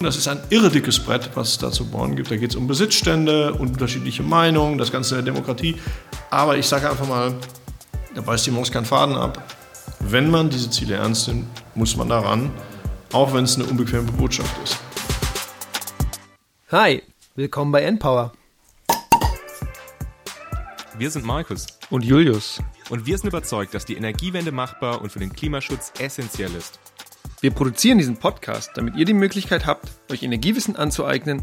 Das ist ein irre dickes Brett, was es da zu bauen gibt. Da geht es um Besitzstände, und unterschiedliche Meinungen, das Ganze der Demokratie. Aber ich sage einfach mal, da beißt die Maus keinen Faden ab. Wenn man diese Ziele ernst nimmt, muss man daran, auch wenn es eine unbequeme Botschaft ist. Hi, willkommen bei Endpower. Wir sind Markus und Julius. Und wir sind überzeugt, dass die Energiewende machbar und für den Klimaschutz essentiell ist. Wir produzieren diesen Podcast, damit ihr die Möglichkeit habt, euch Energiewissen anzueignen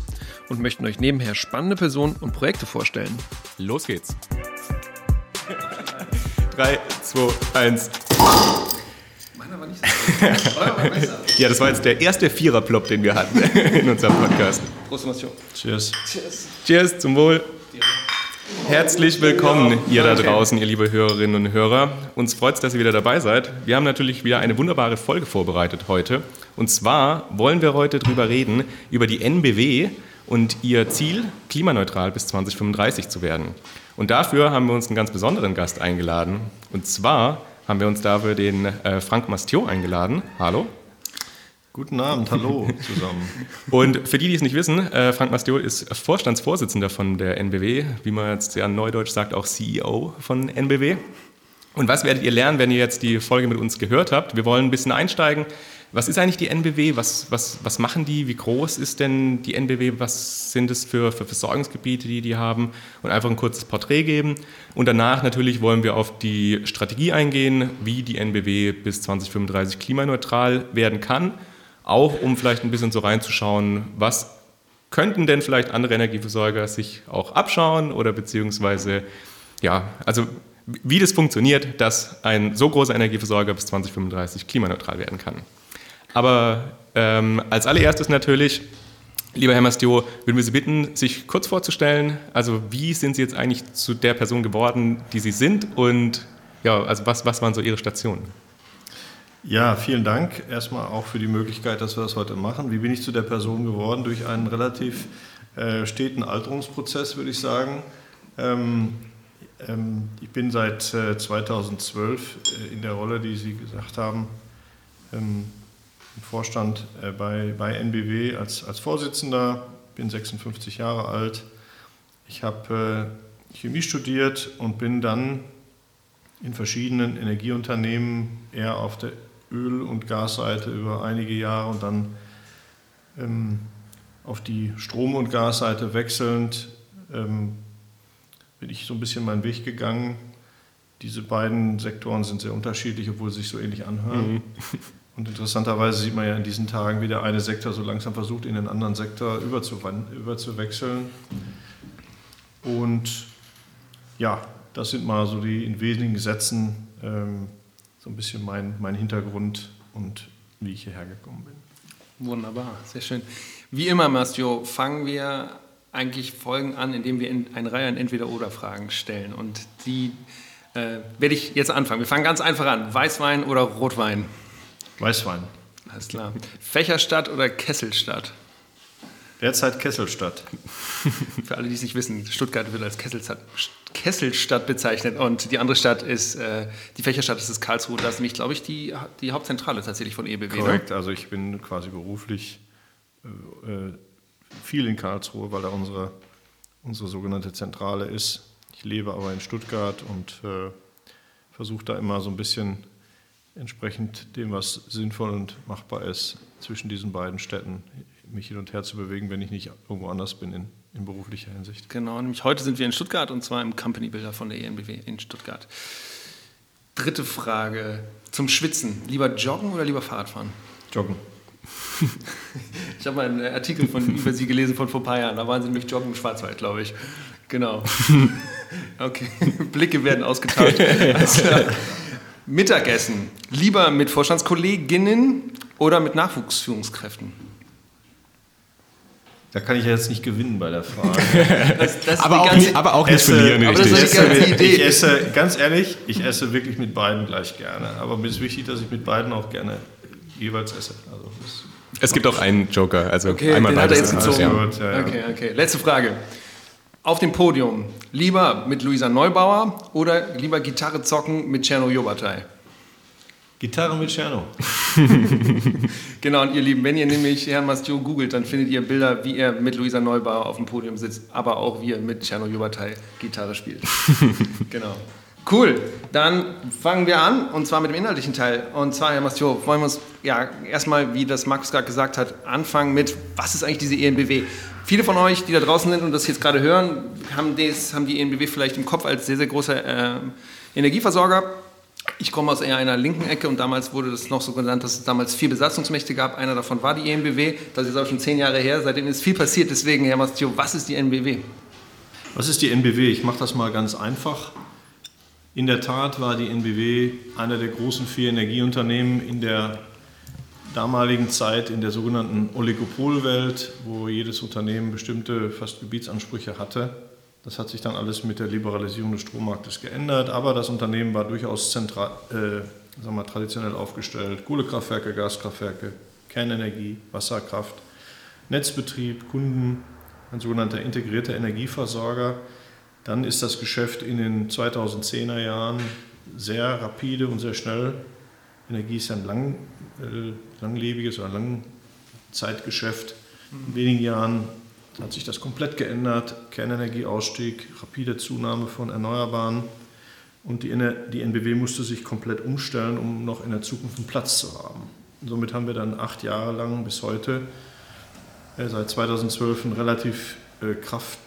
und möchten euch nebenher spannende Personen und Projekte vorstellen. Los geht's. 3, 2, 1. Meiner war nicht so. ja, das war jetzt der erste Vierer-Plop, den wir hatten in unserem Podcast. Prost. Cheers. Cheers. Cheers, zum Wohl. Herzlich willkommen, ihr da draußen, ihr liebe Hörerinnen und Hörer. Uns freut es, dass ihr wieder dabei seid. Wir haben natürlich wieder eine wunderbare Folge vorbereitet heute. Und zwar wollen wir heute darüber reden, über die NBW und ihr Ziel, klimaneutral bis 2035 zu werden. Und dafür haben wir uns einen ganz besonderen Gast eingeladen. Und zwar haben wir uns dafür den äh, Frank Mastio eingeladen. Hallo. Guten Abend, hallo zusammen. Und für die, die es nicht wissen, äh, Frank Mastiol ist Vorstandsvorsitzender von der NBW, wie man jetzt sehr neudeutsch sagt, auch CEO von NBW. Und was werdet ihr lernen, wenn ihr jetzt die Folge mit uns gehört habt? Wir wollen ein bisschen einsteigen. Was ist eigentlich die NBW? Was, was, was machen die? Wie groß ist denn die NBW? Was sind es für, für Versorgungsgebiete, die die haben? Und einfach ein kurzes Porträt geben. Und danach natürlich wollen wir auf die Strategie eingehen, wie die NBW bis 2035 klimaneutral werden kann auch um vielleicht ein bisschen so reinzuschauen, was könnten denn vielleicht andere Energieversorger sich auch abschauen oder beziehungsweise, ja, also wie das funktioniert, dass ein so großer Energieversorger bis 2035 klimaneutral werden kann. Aber ähm, als allererstes natürlich, lieber Herr Mastio, würden wir Sie bitten, sich kurz vorzustellen. Also wie sind Sie jetzt eigentlich zu der Person geworden, die Sie sind und ja, also was, was waren so Ihre Stationen? Ja, vielen Dank erstmal auch für die Möglichkeit, dass wir das heute machen. Wie bin ich zu der Person geworden? Durch einen relativ äh, steten Alterungsprozess, würde ich sagen. Ähm, ähm, ich bin seit äh, 2012 äh, in der Rolle, die Sie gesagt haben, ähm, im Vorstand äh, bei, bei NBW als, als Vorsitzender, bin 56 Jahre alt. Ich habe äh, Chemie studiert und bin dann in verschiedenen Energieunternehmen eher auf der Öl- und Gasseite über einige Jahre und dann ähm, auf die Strom- und Gasseite wechselnd ähm, bin ich so ein bisschen meinen Weg gegangen. Diese beiden Sektoren sind sehr unterschiedlich, obwohl sie sich so ähnlich anhören. Mhm. Und interessanterweise sieht man ja in diesen Tagen, wie der eine Sektor so langsam versucht, in den anderen Sektor überzuwechseln. Und ja, das sind mal so die in wenigen Sätzen ähm, so ein bisschen mein, mein Hintergrund und wie ich hierher gekommen bin. Wunderbar, sehr schön. Wie immer, Mastio, fangen wir eigentlich Folgen an, indem wir eine Reihe an Entweder-Oder-Fragen stellen. Und die äh, werde ich jetzt anfangen. Wir fangen ganz einfach an. Weißwein oder Rotwein? Weißwein. Alles klar. Fächerstadt oder Kesselstadt? Derzeit Kesselstadt. Für alle, die es nicht wissen, Stuttgart wird als Kesselstadt, Kesselstadt bezeichnet und die andere Stadt ist, äh, die Fächerstadt ist Karlsruhe. Das ist nämlich, glaube ich, die, die Hauptzentrale tatsächlich von EBW. Korrekt, also ich bin quasi beruflich äh, äh, viel in Karlsruhe, weil da unsere, unsere sogenannte Zentrale ist. Ich lebe aber in Stuttgart und äh, versuche da immer so ein bisschen entsprechend dem, was sinnvoll und machbar ist, zwischen diesen beiden Städten mich hin und her zu bewegen, wenn ich nicht irgendwo anders bin in, in beruflicher Hinsicht. Genau, nämlich heute sind wir in Stuttgart und zwar im Company Builder von der ENBW in Stuttgart. Dritte Frage zum Schwitzen. Lieber joggen oder lieber Fahrradfahren? Joggen. ich habe mal einen Artikel von, über Sie gelesen von vor ein paar Jahren. Da waren Sie nämlich joggen im Schwarzwald, glaube ich. Genau. Okay, Blicke werden ausgetauscht. Mittagessen. Lieber mit Vorstandskolleginnen oder mit Nachwuchsführungskräften? Da kann ich ja jetzt nicht gewinnen bei der Frage. Das, das aber, auch nicht, aber, auch nicht, verlieren, aber richtig. Das ist die Idee. Ich esse, ganz ehrlich, ich esse wirklich mit beiden gleich gerne. Aber mir ist wichtig, dass ich mit beiden auch gerne jeweils esse. Also es gibt auch einen Joker, also okay, einmal den beides. Hat er jetzt gezogen. Ja, ja. Okay, okay. Letzte Frage. Auf dem Podium, lieber mit Luisa Neubauer oder lieber Gitarre zocken mit Czerno Jobatei? Gitarre mit Tscherno. genau, und ihr Lieben, wenn ihr nämlich Herrn Mastio googelt, dann findet ihr Bilder, wie er mit Luisa Neubauer auf dem Podium sitzt, aber auch wie er mit Tscherno Jubatai Gitarre spielt. genau. Cool, dann fangen wir an und zwar mit dem inhaltlichen Teil. Und zwar, Herr Mastio, wollen wir uns ja erstmal, wie das Markus gerade gesagt hat, anfangen mit, was ist eigentlich diese ENBW? Viele von euch, die da draußen sind und das jetzt gerade hören, haben, des, haben die ENBW vielleicht im Kopf als sehr, sehr großer äh, Energieversorger. Ich komme aus eher einer linken Ecke und damals wurde das noch so genannt, dass es damals vier Besatzungsmächte gab. Einer davon war die ENBW. Das ist auch schon zehn Jahre her. Seitdem ist viel passiert. Deswegen, Herr Mastio, was ist die ENBW? Was ist die NBW? Ich mache das mal ganz einfach. In der Tat war die NBW einer der großen vier Energieunternehmen in der damaligen Zeit in der sogenannten Oligopolwelt, wo jedes Unternehmen bestimmte fast Gebietsansprüche hatte. Das hat sich dann alles mit der Liberalisierung des Strommarktes geändert, aber das Unternehmen war durchaus zentral, äh, sagen wir, traditionell aufgestellt. Kohlekraftwerke, Gaskraftwerke, Kernenergie, Wasserkraft, Netzbetrieb, Kunden, ein sogenannter integrierter Energieversorger dann ist das Geschäft in den 2010er Jahren sehr rapide und sehr schnell. Energie ist ja ein lang, äh, langlebiges oder Langzeitgeschäft. In wenigen Jahren hat sich das komplett geändert. Kernenergieausstieg, rapide Zunahme von Erneuerbaren. Und die, die NBW musste sich komplett umstellen, um noch in der Zukunft einen Platz zu haben. Somit haben wir dann acht Jahre lang bis heute, äh, seit 2012, einen relativ äh, kraft,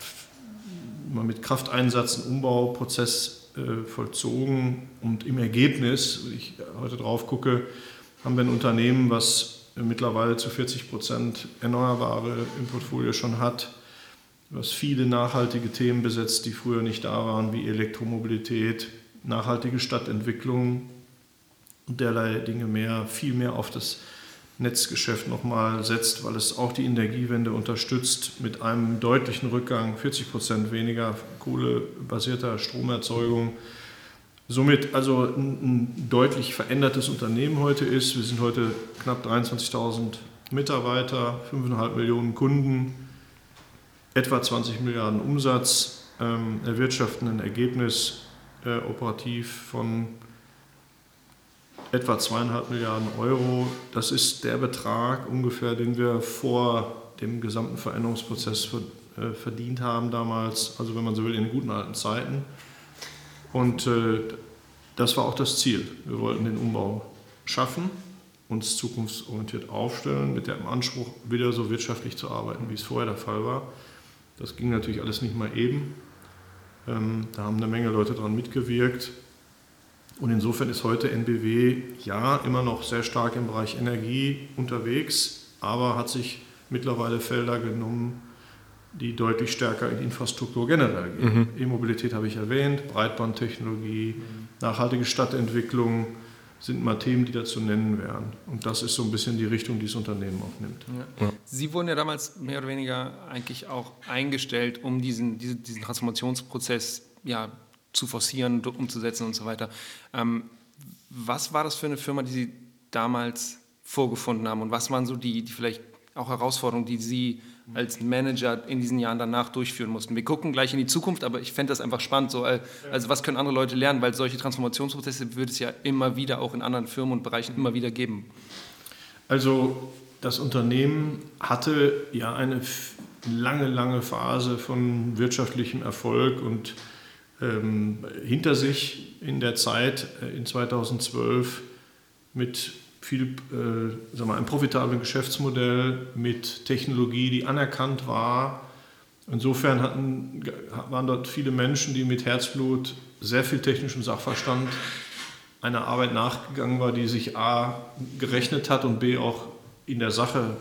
mit Krafteinsatz einen Umbauprozess äh, vollzogen und im Ergebnis, wenn ich heute drauf gucke, haben wir ein Unternehmen, was mittlerweile zu 40 Prozent Erneuerbare im Portfolio schon hat, was viele nachhaltige Themen besetzt, die früher nicht da waren, wie Elektromobilität, nachhaltige Stadtentwicklung und derlei Dinge mehr, viel mehr auf das Netzgeschäft nochmal setzt, weil es auch die Energiewende unterstützt mit einem deutlichen Rückgang, 40 Prozent weniger kohlebasierter Stromerzeugung. Somit also ein, ein deutlich verändertes Unternehmen heute ist. Wir sind heute knapp 23.000 Mitarbeiter, 5,5 Millionen Kunden, etwa 20 Milliarden Umsatz, ähm, erwirtschaften ein Ergebnis äh, operativ von etwa zweieinhalb Milliarden Euro. Das ist der Betrag ungefähr, den wir vor dem gesamten Veränderungsprozess äh, verdient haben damals, also wenn man so will, in den guten alten Zeiten. Und äh, das war auch das Ziel. Wir wollten den Umbau schaffen, uns zukunftsorientiert aufstellen, mit dem Anspruch, wieder so wirtschaftlich zu arbeiten, wie es vorher der Fall war. Das ging natürlich alles nicht mal eben. Ähm, da haben eine Menge Leute daran mitgewirkt. Und insofern ist heute NBW ja immer noch sehr stark im Bereich Energie unterwegs, aber hat sich mittlerweile Felder genommen, die deutlich stärker in Infrastruktur generell gehen. Mhm. E-Mobilität habe ich erwähnt, Breitbandtechnologie, nachhaltige Stadtentwicklung sind mal Themen, die da zu nennen wären. Und das ist so ein bisschen die Richtung, die das Unternehmen auch nimmt. Ja. Sie wurden ja damals mehr oder weniger eigentlich auch eingestellt, um diesen, diesen Transformationsprozess ja, zu forcieren, umzusetzen und so weiter. Ähm, was war das für eine Firma, die Sie damals vorgefunden haben und was waren so die, die vielleicht auch Herausforderungen, die Sie als Manager in diesen Jahren danach durchführen mussten. Wir gucken gleich in die Zukunft, aber ich fände das einfach spannend. So, äh, also was können andere Leute lernen, weil solche Transformationsprozesse wird es ja immer wieder auch in anderen Firmen und Bereichen immer wieder geben. Also das Unternehmen hatte ja eine lange, lange Phase von wirtschaftlichem Erfolg und ähm, hinter sich in der Zeit äh, in 2012 mit viel, äh, sagen wir, einem profitablen Geschäftsmodell, mit Technologie, die anerkannt war. Insofern hatten, waren dort viele Menschen, die mit Herzblut sehr viel technischem Sachverstand einer Arbeit nachgegangen war, die sich A gerechnet hat und B auch in der Sache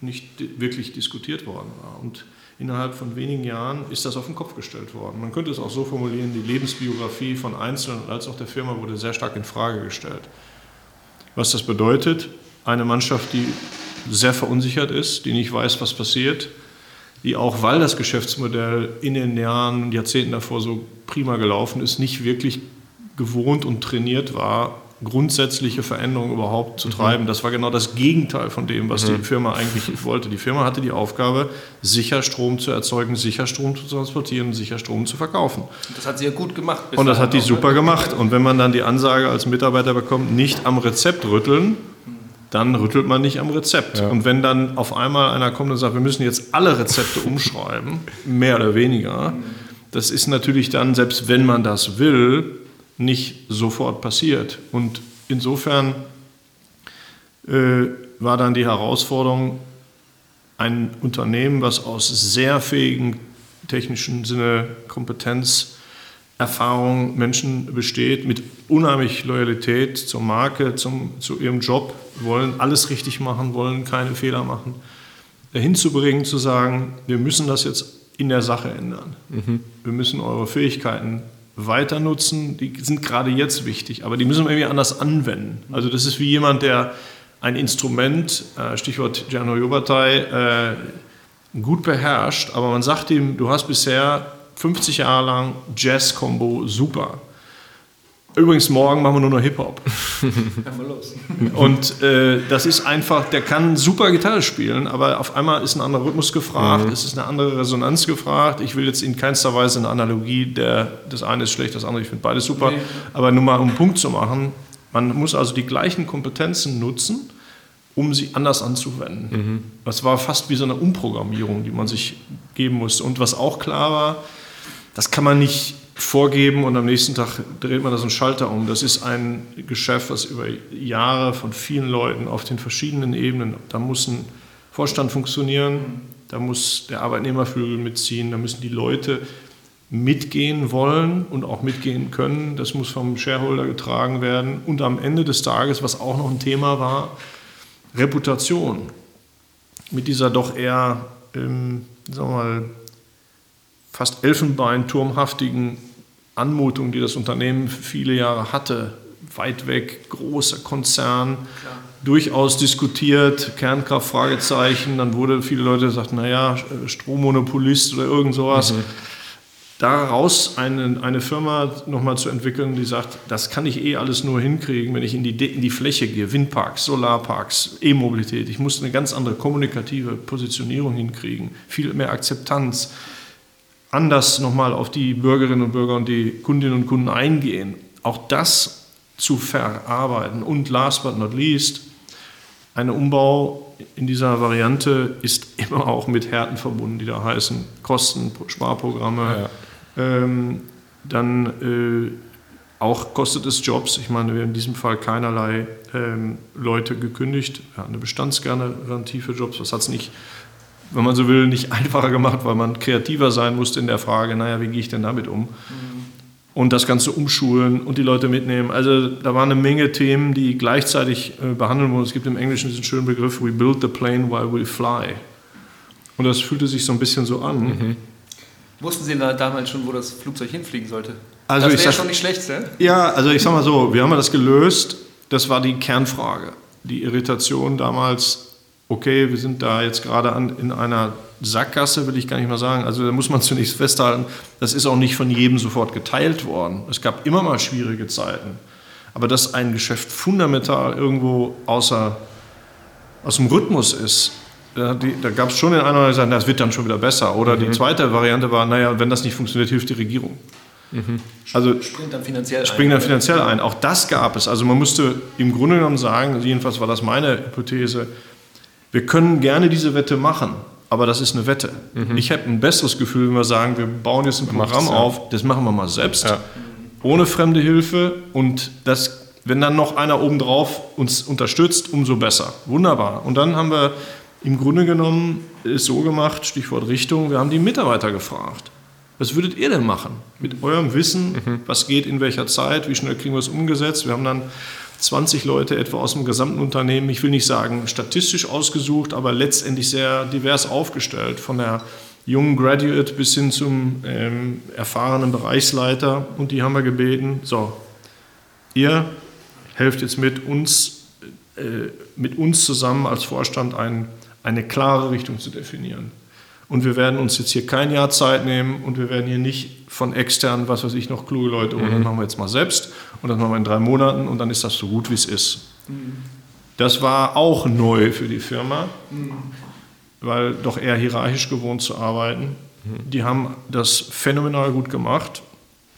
nicht wirklich diskutiert worden war. Und innerhalb von wenigen Jahren ist das auf den Kopf gestellt worden. Man könnte es auch so formulieren, die Lebensbiografie von Einzelnen als auch der Firma wurde sehr stark in Frage gestellt. Was das bedeutet, eine Mannschaft, die sehr verunsichert ist, die nicht weiß, was passiert, die auch, weil das Geschäftsmodell in den Jahren, Jahrzehnten davor so prima gelaufen ist, nicht wirklich gewohnt und trainiert war, grundsätzliche Veränderungen überhaupt zu mhm. treiben. Das war genau das Gegenteil von dem, was mhm. die Firma eigentlich wollte. Die Firma hatte die Aufgabe, sicher Strom zu erzeugen, sicher Strom zu transportieren, sicher Strom zu verkaufen. Das hat sie ja gut gemacht. Und das hat die super ne? gemacht. Und wenn man dann die Ansage als Mitarbeiter bekommt, nicht am Rezept rütteln, dann rüttelt man nicht am Rezept. Ja. Und wenn dann auf einmal einer kommt und sagt, wir müssen jetzt alle Rezepte umschreiben, mehr oder weniger, das ist natürlich dann, selbst wenn man das will, nicht sofort passiert. Und insofern äh, war dann die Herausforderung, ein Unternehmen, was aus sehr fähigen technischen Sinne Kompetenz Erfahrung Menschen besteht, mit unheimlich Loyalität zur Marke, zum, zu ihrem Job, wollen alles richtig machen, wollen keine Fehler machen, dahin zu bringen, zu sagen, wir müssen das jetzt in der Sache ändern. Mhm. Wir müssen eure Fähigkeiten weiter nutzen, die sind gerade jetzt wichtig, aber die müssen wir irgendwie anders anwenden. Also das ist wie jemand, der ein Instrument, äh, Stichwort Gianno Jobatai, äh, gut beherrscht, aber man sagt ihm, du hast bisher 50 Jahre lang Jazz-Combo, super. Übrigens, morgen machen wir nur noch Hip-Hop. Und äh, das ist einfach, der kann super Gitarre spielen, aber auf einmal ist ein anderer Rhythmus gefragt, mhm. es ist eine andere Resonanz gefragt. Ich will jetzt in keinster Weise eine Analogie, der, das eine ist schlecht, das andere, ich finde beides super. Nee. Aber nur mal um einen Punkt zu machen, man muss also die gleichen Kompetenzen nutzen, um sie anders anzuwenden. Mhm. Das war fast wie so eine Umprogrammierung, die man sich geben musste. Und was auch klar war, das kann man nicht vorgeben und am nächsten Tag dreht man da so einen Schalter um. Das ist ein Geschäft, was über Jahre von vielen Leuten auf den verschiedenen Ebenen, da muss ein Vorstand funktionieren, da muss der Arbeitnehmerflügel mitziehen, da müssen die Leute mitgehen wollen und auch mitgehen können. Das muss vom Shareholder getragen werden. Und am Ende des Tages, was auch noch ein Thema war, Reputation. Mit dieser doch eher, ähm, sagen wir mal, fast elfenbeinturmhaftigen Anmutung, die das Unternehmen viele Jahre hatte. Weit weg, großer Konzern, Klar. durchaus diskutiert, Kernkraft, Fragezeichen. Dann wurde viele Leute gesagt, naja, Strommonopolist oder irgend sowas. Mhm. Daraus eine, eine Firma nochmal zu entwickeln, die sagt, das kann ich eh alles nur hinkriegen, wenn ich in die, in die Fläche gehe, Windparks, Solarparks, E-Mobilität. Ich muss eine ganz andere kommunikative Positionierung hinkriegen, viel mehr Akzeptanz anders nochmal auf die Bürgerinnen und Bürger und die Kundinnen und Kunden eingehen. Auch das zu verarbeiten. Und last but not least, ein Umbau in dieser Variante ist immer auch mit Härten verbunden, die da heißen Kosten, Sparprogramme. Ja. Ähm, dann äh, auch kostet es Jobs. Ich meine, wir haben in diesem Fall keinerlei ähm, Leute gekündigt. Wir hatten eine Bestandsgarantie für Jobs. Das hat es nicht wenn man so will, nicht einfacher gemacht, weil man kreativer sein musste in der Frage, naja, wie gehe ich denn damit um? Mhm. Und das Ganze umschulen und die Leute mitnehmen. Also da waren eine Menge Themen, die gleichzeitig äh, behandeln wurden. Es gibt im Englischen diesen schönen Begriff, we build the plane while we fly. Und das fühlte sich so ein bisschen so an. Mhm. Wussten Sie da damals schon, wo das Flugzeug hinfliegen sollte? Also das wäre schon nicht schlecht, ne? Ja, also ich sag mal so, wir haben das gelöst. Das war die Kernfrage. Die Irritation damals okay, wir sind da jetzt gerade an, in einer Sackgasse, will ich gar nicht mal sagen. Also da muss man zunächst festhalten, das ist auch nicht von jedem sofort geteilt worden. Es gab immer mal schwierige Zeiten. Aber dass ein Geschäft fundamental irgendwo außer, aus dem Rhythmus ist, da, da gab es schon den einen oder anderen, das wird dann schon wieder besser. Oder mhm. die zweite Variante war, naja, wenn das nicht funktioniert, hilft die Regierung. Mhm. Also springt dann finanziell springt ein. dann finanziell ein. Auch das gab es. Also man musste im Grunde genommen sagen, jedenfalls war das meine Hypothese, wir können gerne diese Wette machen, aber das ist eine Wette. Mhm. Ich habe ein besseres Gefühl, wenn wir sagen, wir bauen jetzt ein Programm ja. auf, das machen wir mal selbst, ja. ohne fremde Hilfe und das, wenn dann noch einer obendrauf uns unterstützt, umso besser. Wunderbar. Und dann haben wir im Grunde genommen es so gemacht, Stichwort Richtung, wir haben die Mitarbeiter gefragt. Was würdet ihr denn machen mit eurem Wissen? Mhm. Was geht in welcher Zeit? Wie schnell kriegen wir es umgesetzt? Wir haben dann 20 Leute etwa aus dem gesamten Unternehmen, ich will nicht sagen statistisch ausgesucht, aber letztendlich sehr divers aufgestellt, von der jungen Graduate bis hin zum ähm, erfahrenen Bereichsleiter. Und die haben wir gebeten, so, ihr helft jetzt mit uns, äh, mit uns zusammen als Vorstand ein, eine klare Richtung zu definieren. Und wir werden uns jetzt hier kein Jahr Zeit nehmen und wir werden hier nicht von externen, was weiß ich, noch kluge Leute holen. Mhm. Machen wir jetzt mal selbst und das machen wir in drei Monaten und dann ist das so gut, wie es ist. Das war auch neu für die Firma, weil doch eher hierarchisch gewohnt zu arbeiten. Die haben das phänomenal gut gemacht.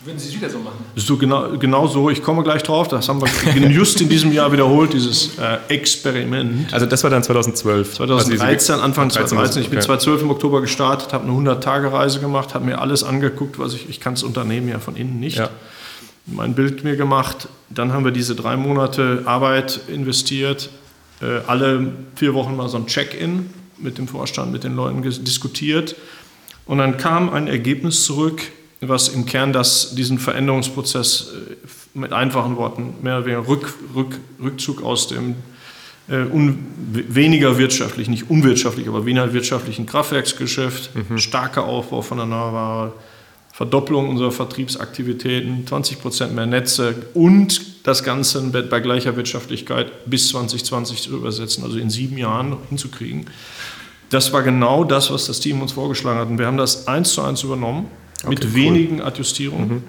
Würden Sie es wieder so machen? So genau, genau so, ich komme gleich drauf, das haben wir just in diesem Jahr wiederholt, dieses äh, Experiment. Also das war dann 2012? 2013, also Anfang 2013. Ich bin okay. 2012 im Oktober gestartet, habe eine 100-Tage-Reise gemacht, habe mir alles angeguckt, was ich, ich kann das Unternehmen ja von innen nicht. Ja. Mein Bild mir gemacht, dann haben wir diese drei Monate Arbeit investiert, äh, alle vier Wochen mal so ein Check-in mit dem Vorstand, mit den Leuten diskutiert. Und dann kam ein Ergebnis zurück, was im Kern das, diesen Veränderungsprozess äh, mit einfachen Worten mehr oder weniger Rück, Rück, Rückzug aus dem äh, un, weniger wirtschaftlich, nicht unwirtschaftlich, aber weniger wirtschaftlichen Kraftwerksgeschäft, mhm. starker Aufbau von Erneuerbaren, Verdopplung unserer Vertriebsaktivitäten, 20 Prozent mehr Netze und das Ganze bei gleicher Wirtschaftlichkeit bis 2020 zu übersetzen, also in sieben Jahren hinzukriegen. Das war genau das, was das Team uns vorgeschlagen hat. Und wir haben das eins zu eins übernommen mit okay, wenigen Adjustierungen. Mhm.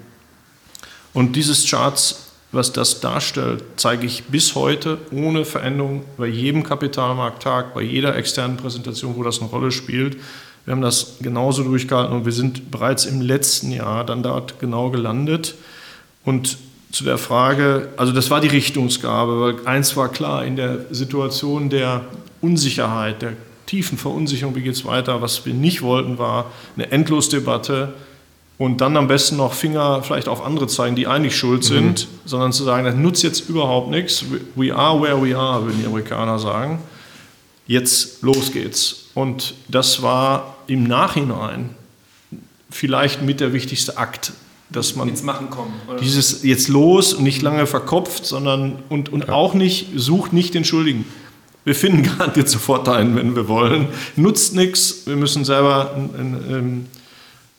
Und dieses Charts, was das darstellt, zeige ich bis heute ohne Veränderung bei jedem Kapitalmarkttag, bei jeder externen Präsentation, wo das eine Rolle spielt. Wir haben das genauso durchgehalten und wir sind bereits im letzten Jahr dann dort genau gelandet. Und zu der Frage, also das war die Richtungsgabe, weil eins war klar, in der Situation der Unsicherheit, der tiefen Verunsicherung, wie geht es weiter, was wir nicht wollten, war eine Endlosdebatte und dann am besten noch Finger vielleicht auf andere zeigen, die eigentlich schuld sind, mhm. sondern zu sagen, das nutzt jetzt überhaupt nichts. We are where we are, würden die Amerikaner sagen. Jetzt los geht's. Und das war im Nachhinein vielleicht mit der wichtigste Akt, dass man ins Machen kommen. Oder? Dieses jetzt los und nicht lange verkopft, sondern und, und ja. auch nicht sucht nicht den Schuldigen. Wir finden garantiert sofort einen, wenn wir wollen. Nutzt nichts. Wir müssen selber einen,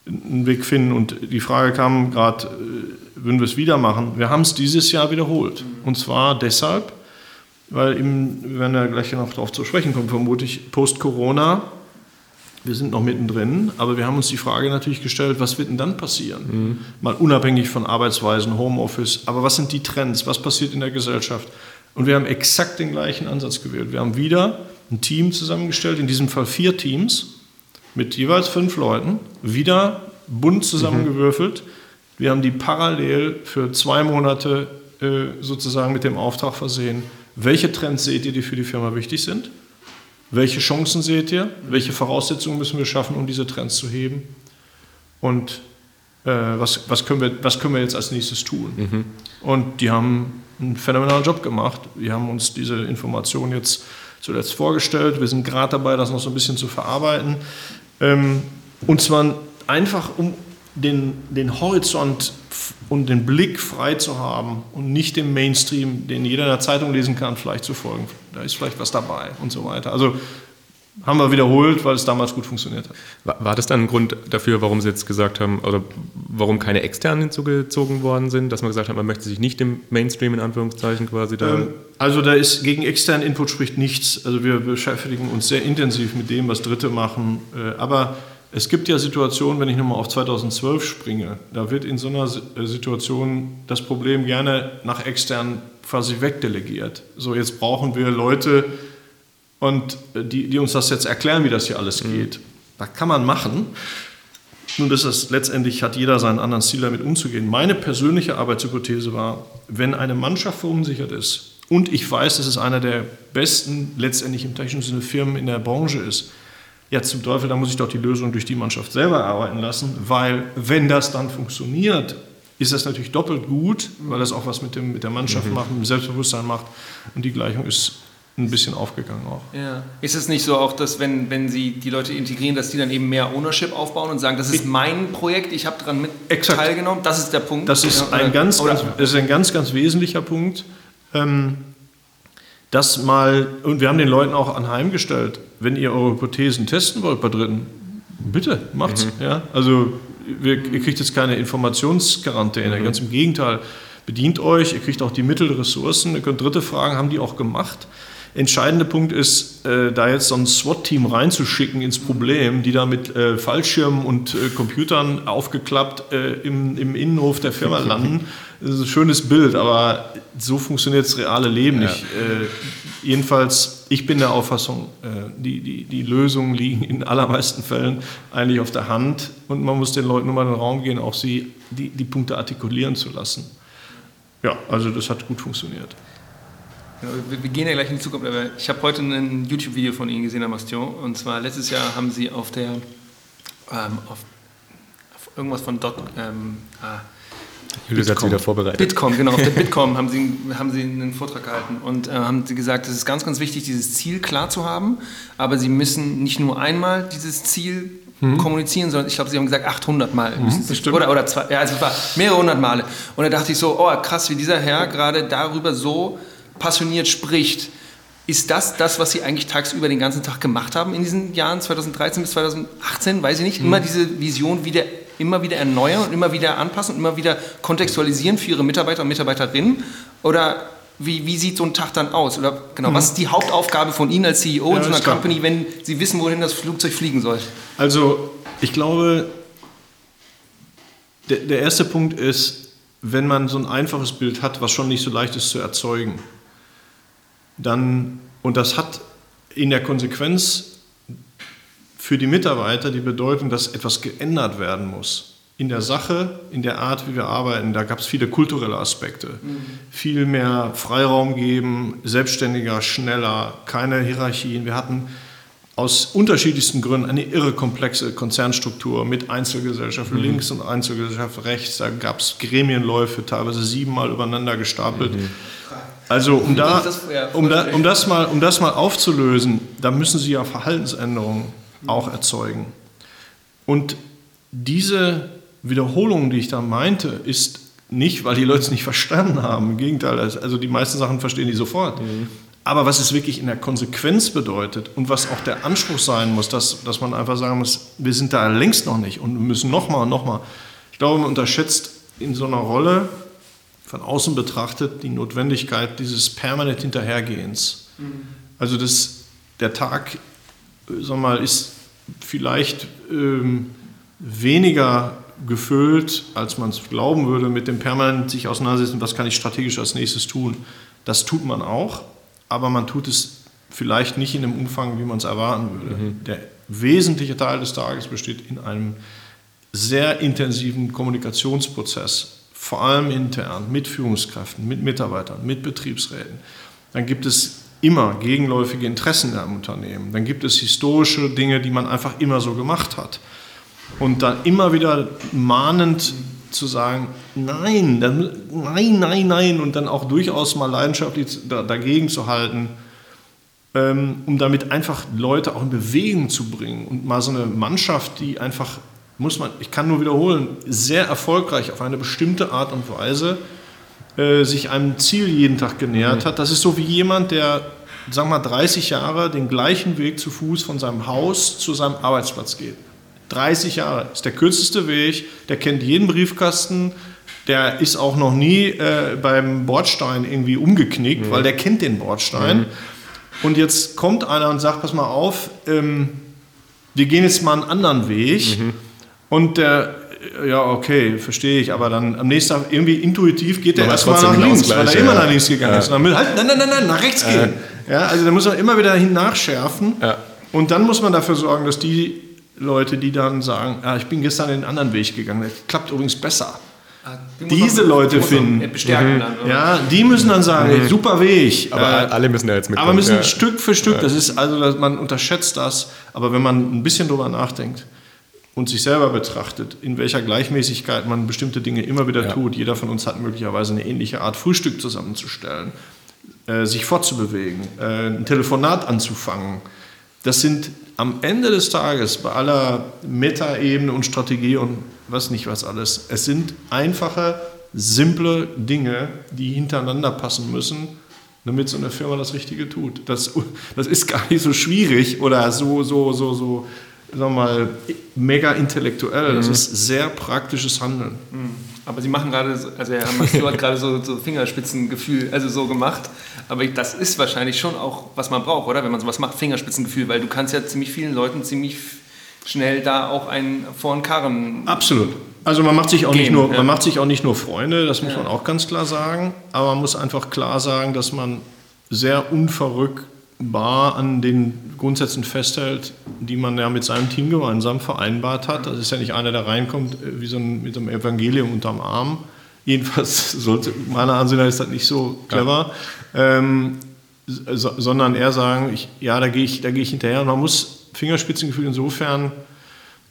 einen Weg finden. Und die Frage kam gerade, äh, würden wir es wieder machen? Wir haben es dieses Jahr wiederholt. Und zwar deshalb, weil im, wir werden ja gleich noch darauf zu sprechen kommen, vermutlich post-Corona. Wir sind noch mittendrin, aber wir haben uns die Frage natürlich gestellt, was wird denn dann passieren? Mhm. Mal unabhängig von Arbeitsweisen, Homeoffice, aber was sind die Trends? Was passiert in der Gesellschaft? Und wir haben exakt den gleichen Ansatz gewählt. Wir haben wieder ein Team zusammengestellt, in diesem Fall vier Teams mit jeweils fünf Leuten, wieder bunt zusammengewürfelt. Mhm. Wir haben die parallel für zwei Monate äh, sozusagen mit dem Auftrag versehen, welche Trends seht ihr, die für die Firma wichtig sind? Welche Chancen seht ihr? Welche Voraussetzungen müssen wir schaffen, um diese Trends zu heben? Und äh, was, was, können wir, was können wir jetzt als nächstes tun? Mhm. Und die haben einen phänomenalen Job gemacht. Wir haben uns diese Informationen jetzt zuletzt vorgestellt. Wir sind gerade dabei, das noch so ein bisschen zu verarbeiten. Ähm, und zwar einfach, um den, den Horizont und den Blick frei zu haben und nicht dem Mainstream, den jeder in der Zeitung lesen kann, vielleicht zu folgen. Da ist vielleicht was dabei und so weiter. Also haben wir wiederholt, weil es damals gut funktioniert hat. War, war das dann ein Grund dafür, warum Sie jetzt gesagt haben, oder warum keine externen hinzugezogen worden sind, dass man gesagt hat, man möchte sich nicht dem Mainstream in Anführungszeichen quasi da. Ähm, also da ist gegen externen Input spricht nichts. Also wir beschäftigen uns sehr intensiv mit dem, was Dritte machen. Äh, aber es gibt ja Situationen, wenn ich nochmal auf 2012 springe, da wird in so einer äh, Situation das Problem gerne nach extern quasi wegdelegiert. So, jetzt brauchen wir Leute, und äh, die, die uns das jetzt erklären, wie das hier alles mhm. geht. Mhm. Das kann man machen. Nun, das ist letztendlich hat jeder seinen anderen Ziel damit umzugehen. Meine persönliche Arbeitshypothese war, wenn eine Mannschaft verunsichert ist und ich weiß, dass es einer der besten letztendlich im technischen Sinne Firmen in der Branche ist, ja zum Teufel, da muss ich doch die Lösung durch die Mannschaft selber arbeiten lassen, weil wenn das dann funktioniert, ist das natürlich doppelt gut, weil das auch was mit, dem, mit der Mannschaft mhm. macht, mit dem Selbstbewusstsein macht und die Gleichung ist ein bisschen aufgegangen auch. Ja. Ist es nicht so auch, dass wenn, wenn Sie die Leute integrieren, dass die dann eben mehr Ownership aufbauen und sagen, das ist mein Projekt, ich habe daran mit Exakt. teilgenommen, das ist der Punkt? Das ist, ein, ganz, ganz, das ist ein ganz, ganz wesentlicher Punkt. Ähm, das mal, und wir haben den Leuten auch anheimgestellt, wenn ihr eure Hypothesen testen wollt bei Dritten, bitte, macht's. Mhm. Ja? Also wir, ihr kriegt jetzt keine Informationsgarantie, mhm. ganz im Gegenteil, bedient euch, ihr kriegt auch die Mittel, Ressourcen, ihr könnt Dritte fragen, haben die auch gemacht. Entscheidende Punkt ist, äh, da jetzt so ein SWAT-Team reinzuschicken ins Problem, die da mit äh, Fallschirmen und äh, Computern aufgeklappt äh, im, im, Innenhof der Firma landen. Das ist ein schönes Bild, aber so funktioniert das reale Leben ja. nicht. Äh, jedenfalls, ich bin der Auffassung, äh, die, die, die Lösungen liegen in allermeisten Fällen eigentlich auf der Hand und man muss den Leuten nur mal in den Raum gehen, auch sie die, die Punkte artikulieren zu lassen. Ja, also das hat gut funktioniert. Wir, wir gehen ja gleich in die Zukunft, aber ich habe heute ein YouTube-Video von Ihnen gesehen, Herr Mastion. Und zwar letztes Jahr haben Sie auf der, ähm, auf, auf, irgendwas von Dot, ähm, ah, Julius hat wieder vorbereitet. Bitkom, genau, auf der Bitkom haben Sie, haben Sie einen Vortrag gehalten und äh, haben Sie gesagt, es ist ganz, ganz wichtig, dieses Ziel klar zu haben, aber Sie müssen nicht nur einmal dieses Ziel mhm. kommunizieren, sondern ich glaube, Sie haben gesagt 800 Mal. Mhm, Sie, oder, oder zwei, ja, also es war mehrere hundert Male. Und da dachte ich so, oh krass, wie dieser Herr gerade darüber so passioniert spricht, ist das das, was Sie eigentlich tagsüber den ganzen Tag gemacht haben in diesen Jahren 2013 bis 2018? Weiß ich nicht. Immer diese Vision wieder, immer wieder erneuern und immer wieder anpassen und immer wieder kontextualisieren für Ihre Mitarbeiter und Mitarbeiterinnen? Oder wie, wie sieht so ein Tag dann aus? Oder genau, mhm. was ist die Hauptaufgabe von Ihnen als CEO ja, in so einer Company, wenn Sie wissen, wohin das Flugzeug fliegen soll? Also, ich glaube, der, der erste Punkt ist, wenn man so ein einfaches Bild hat, was schon nicht so leicht ist zu erzeugen, dann, und das hat in der Konsequenz für die Mitarbeiter die Bedeutung, dass etwas geändert werden muss. In der Sache, in der Art, wie wir arbeiten, da gab es viele kulturelle Aspekte. Mhm. Viel mehr Freiraum geben, selbstständiger, schneller, keine Hierarchien. Wir hatten aus unterschiedlichsten Gründen eine irre komplexe Konzernstruktur mit Einzelgesellschaft mhm. links und Einzelgesellschaft rechts. Da gab es Gremienläufe, teilweise siebenmal übereinander gestapelt. Mhm. Also um, da, um, da, um, das mal, um das mal aufzulösen, da müssen Sie ja Verhaltensänderungen auch erzeugen. Und diese Wiederholung, die ich da meinte, ist nicht, weil die Leute es nicht verstanden haben. Im Gegenteil, also die meisten Sachen verstehen die sofort. Mhm. Aber was es wirklich in der Konsequenz bedeutet und was auch der Anspruch sein muss, dass, dass man einfach sagen muss, wir sind da längst noch nicht und müssen nochmal und nochmal. Ich glaube, man unterschätzt in so einer Rolle von außen betrachtet die Notwendigkeit dieses permanent Hinterhergehens. Mhm. Also das, der Tag sag mal, ist vielleicht ähm, weniger gefüllt, als man es glauben würde, mit dem permanent sich auseinandersetzen, was kann ich strategisch als nächstes tun. Das tut man auch, aber man tut es vielleicht nicht in dem Umfang, wie man es erwarten würde. Mhm. Der wesentliche Teil des Tages besteht in einem sehr intensiven Kommunikationsprozess vor allem intern, mit Führungskräften, mit Mitarbeitern, mit Betriebsräten. Dann gibt es immer gegenläufige Interessen im Unternehmen. Dann gibt es historische Dinge, die man einfach immer so gemacht hat. Und dann immer wieder mahnend zu sagen, nein, nein, nein, nein, und dann auch durchaus mal leidenschaftlich dagegen zu halten, ähm, um damit einfach Leute auch in Bewegung zu bringen und mal so eine Mannschaft, die einfach muss man, ich kann nur wiederholen, sehr erfolgreich auf eine bestimmte Art und Weise äh, sich einem Ziel jeden Tag genähert mhm. hat. Das ist so wie jemand, der, sagen wir mal, 30 Jahre den gleichen Weg zu Fuß von seinem Haus zu seinem Arbeitsplatz geht. 30 Jahre ist der kürzeste Weg, der kennt jeden Briefkasten, der ist auch noch nie äh, beim Bordstein irgendwie umgeknickt, mhm. weil der kennt den Bordstein. Mhm. Und jetzt kommt einer und sagt, pass mal auf, ähm, wir gehen jetzt mal einen anderen Weg. Mhm. Und der, ja, okay, verstehe ich, aber dann am nächsten Tag irgendwie intuitiv geht der erstmal nach links, weil er ja. immer nach links gegangen ja. ist. Und dann will halt, nein, nein, nein, nein, nach rechts gehen. Ja, also da muss man immer wieder hin nachschärfen. Ja. Und dann muss man dafür sorgen, dass die Leute, die dann sagen, ja, ich bin gestern den anderen Weg gegangen, das klappt übrigens besser. Ah, die Diese man, Leute finden, mhm. dann, ja, die müssen dann sagen, mhm. super Weg. Aber äh, alle müssen da jetzt mitkommen. Aber müssen ja. Stück für Stück, das ist also, man unterschätzt das, aber wenn man ein bisschen drüber nachdenkt, und sich selber betrachtet, in welcher Gleichmäßigkeit man bestimmte Dinge immer wieder ja. tut. Jeder von uns hat möglicherweise eine ähnliche Art, Frühstück zusammenzustellen, äh, sich fortzubewegen, äh, ein Telefonat anzufangen. Das sind am Ende des Tages bei aller Metaebene und Strategie und was nicht was alles, es sind einfache, simple Dinge, die hintereinander passen müssen, damit so eine Firma das Richtige tut. Das, das ist gar nicht so schwierig oder so, so, so, so sagen wir mal, mega intellektuell. Das mhm. ist sehr praktisches Handeln. Mhm. Aber Sie machen gerade, also Herr Mastio hat gerade so, so Fingerspitzengefühl, also so gemacht. Aber das ist wahrscheinlich schon auch, was man braucht, oder? Wenn man sowas macht, Fingerspitzengefühl, weil du kannst ja ziemlich vielen Leuten ziemlich schnell da auch einen vor den Karren. Absolut. Also man macht sich auch, gehen, nicht, nur, ja. man macht sich auch nicht nur Freunde, das muss ja. man auch ganz klar sagen. Aber man muss einfach klar sagen, dass man sehr unverrückbar an den Grundsätzen festhält, die man ja mit seinem Team gemeinsam vereinbart hat. Das ist ja nicht einer, der reinkommt äh, wie so ein, mit einem Evangelium unterm Arm. Jedenfalls sollte meiner Ansicht nach ist das nicht so clever. Ja. Ähm, so, sondern eher sagen, ich, ja, da gehe ich, geh ich hinterher. Und man muss Fingerspitzengefühl insofern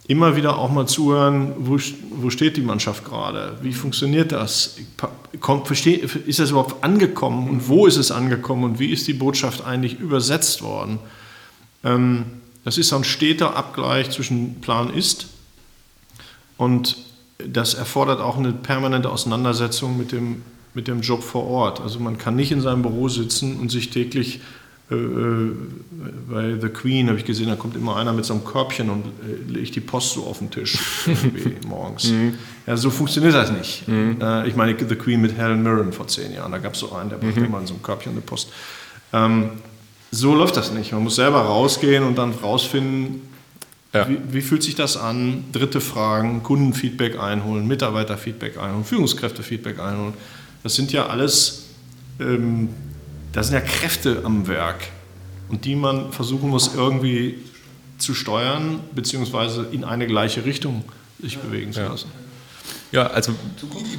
immer wieder auch mal zuhören, wo, wo steht die Mannschaft gerade, wie funktioniert das, Kommt, ist das überhaupt angekommen und wo ist es angekommen und wie ist die Botschaft eigentlich übersetzt worden. Ähm, das ist ein steter Abgleich zwischen Plan ist und das erfordert auch eine permanente Auseinandersetzung mit dem, mit dem Job vor Ort. Also man kann nicht in seinem Büro sitzen und sich täglich äh, äh, bei The Queen habe ich gesehen, da kommt immer einer mit so einem Körbchen und äh, legt die Post so auf den Tisch morgens. Mhm. Ja, so funktioniert das nicht. Mhm. Äh, ich meine, The Queen mit Helen Mirren vor zehn Jahren, da gab es so einen, der brachte mhm. immer in so einem Körbchen eine Post. Ähm, so läuft das nicht. Man muss selber rausgehen und dann rausfinden, ja. wie, wie, fühlt sich das an, dritte Fragen, Kundenfeedback einholen, Mitarbeiterfeedback einholen, Führungskräftefeedback einholen. Das sind ja alles ähm, da sind ja Kräfte am Werk und die man versuchen muss irgendwie zu steuern, beziehungsweise in eine gleiche Richtung sich bewegen zu lassen. Ja, also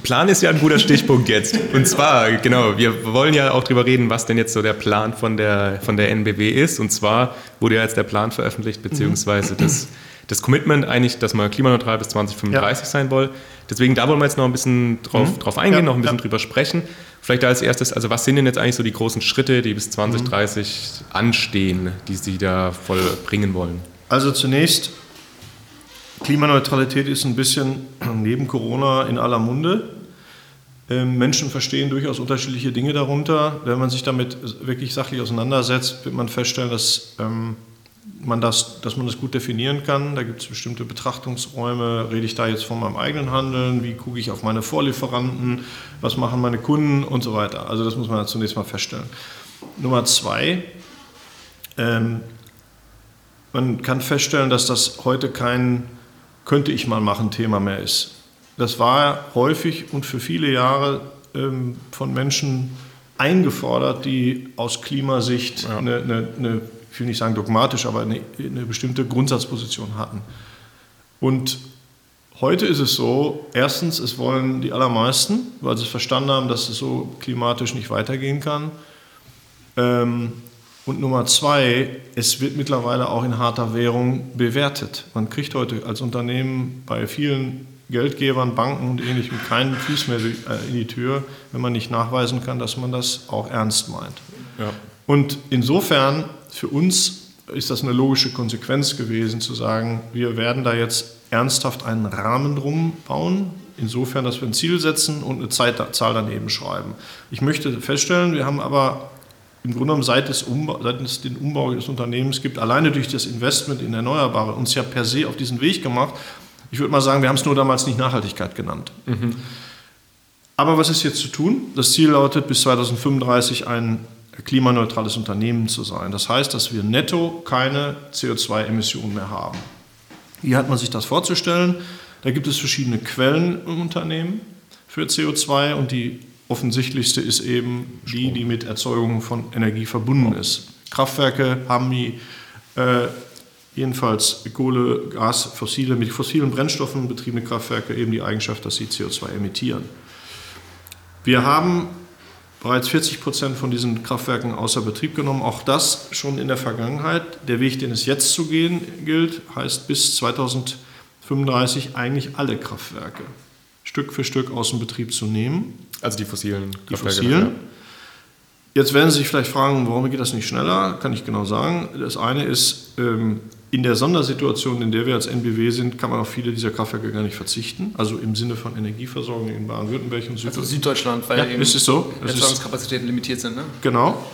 Plan ist ja ein guter Stichpunkt jetzt. Und zwar, genau, wir wollen ja auch darüber reden, was denn jetzt so der Plan von der, von der NBW ist. Und zwar wurde ja jetzt der Plan veröffentlicht, beziehungsweise das, das Commitment eigentlich, dass man klimaneutral bis 2035 ja. sein will. Deswegen, da wollen wir jetzt noch ein bisschen drauf, mhm. drauf eingehen, ja, noch ein bisschen ja. drüber sprechen. Vielleicht als erstes, also was sind denn jetzt eigentlich so die großen Schritte, die bis 2030 mhm. anstehen, die Sie da vollbringen wollen? Also zunächst, Klimaneutralität ist ein bisschen neben Corona in aller Munde. Ähm, Menschen verstehen durchaus unterschiedliche Dinge darunter. Wenn man sich damit wirklich sachlich auseinandersetzt, wird man feststellen, dass ähm, man das, dass man das gut definieren kann. Da gibt es bestimmte Betrachtungsräume. Rede ich da jetzt von meinem eigenen Handeln? Wie gucke ich auf meine Vorlieferanten? Was machen meine Kunden und so weiter? Also das muss man zunächst mal feststellen. Nummer zwei, ähm, man kann feststellen, dass das heute kein könnte ich mal machen Thema mehr ist. Das war häufig und für viele Jahre ähm, von Menschen eingefordert, die aus Klimasicht ja. eine, eine, eine ich will nicht sagen dogmatisch, aber eine, eine bestimmte Grundsatzposition hatten. Und heute ist es so, erstens, es wollen die allermeisten, weil sie verstanden haben, dass es so klimatisch nicht weitergehen kann. Ähm, und Nummer zwei, es wird mittlerweile auch in harter Währung bewertet. Man kriegt heute als Unternehmen bei vielen Geldgebern, Banken und ähnlichem keinen Fuß mehr in die Tür, wenn man nicht nachweisen kann, dass man das auch ernst meint. Ja. Und insofern für uns ist das eine logische Konsequenz gewesen, zu sagen, wir werden da jetzt ernsthaft einen Rahmen drum bauen, insofern, dass wir ein Ziel setzen und eine Zeitzahl daneben schreiben. Ich möchte feststellen, wir haben aber im Grunde genommen seit es, Umbau, seit es den Umbau des Unternehmens gibt, alleine durch das Investment in Erneuerbare, uns ja per se auf diesen Weg gemacht. Ich würde mal sagen, wir haben es nur damals nicht Nachhaltigkeit genannt. Mhm. Aber was ist jetzt zu tun? Das Ziel lautet, bis 2035 ein klimaneutrales Unternehmen zu sein. Das heißt, dass wir netto keine CO2-Emissionen mehr haben. Wie hat man sich das vorzustellen? Da gibt es verschiedene Quellen im Unternehmen für CO2 und die offensichtlichste ist eben die, die mit Erzeugung von Energie verbunden ist. Kraftwerke haben die äh, jedenfalls Kohle, Gas, fossile, mit fossilen Brennstoffen betriebene Kraftwerke eben die Eigenschaft, dass sie CO2 emittieren. Wir haben bereits 40 Prozent von diesen Kraftwerken außer Betrieb genommen. Auch das schon in der Vergangenheit. Der Weg, den es jetzt zu gehen gilt, heißt bis 2035 eigentlich alle Kraftwerke Stück für Stück aus dem Betrieb zu nehmen. Also die fossilen Kraftwerke. Die fossilen. Ja. Jetzt werden Sie sich vielleicht fragen, warum geht das nicht schneller? Kann ich genau sagen. Das eine ist, ähm, in der Sondersituation, in der wir als NBW sind, kann man auf viele dieser Kraftwerke gar nicht verzichten. Also im Sinne von Energieversorgung in Baden-Württemberg und Süddeutschland. Also Süddeutschland, weil ja, eben ist es so. Erzeugungskapazitäten limitiert sind. Ne? Genau.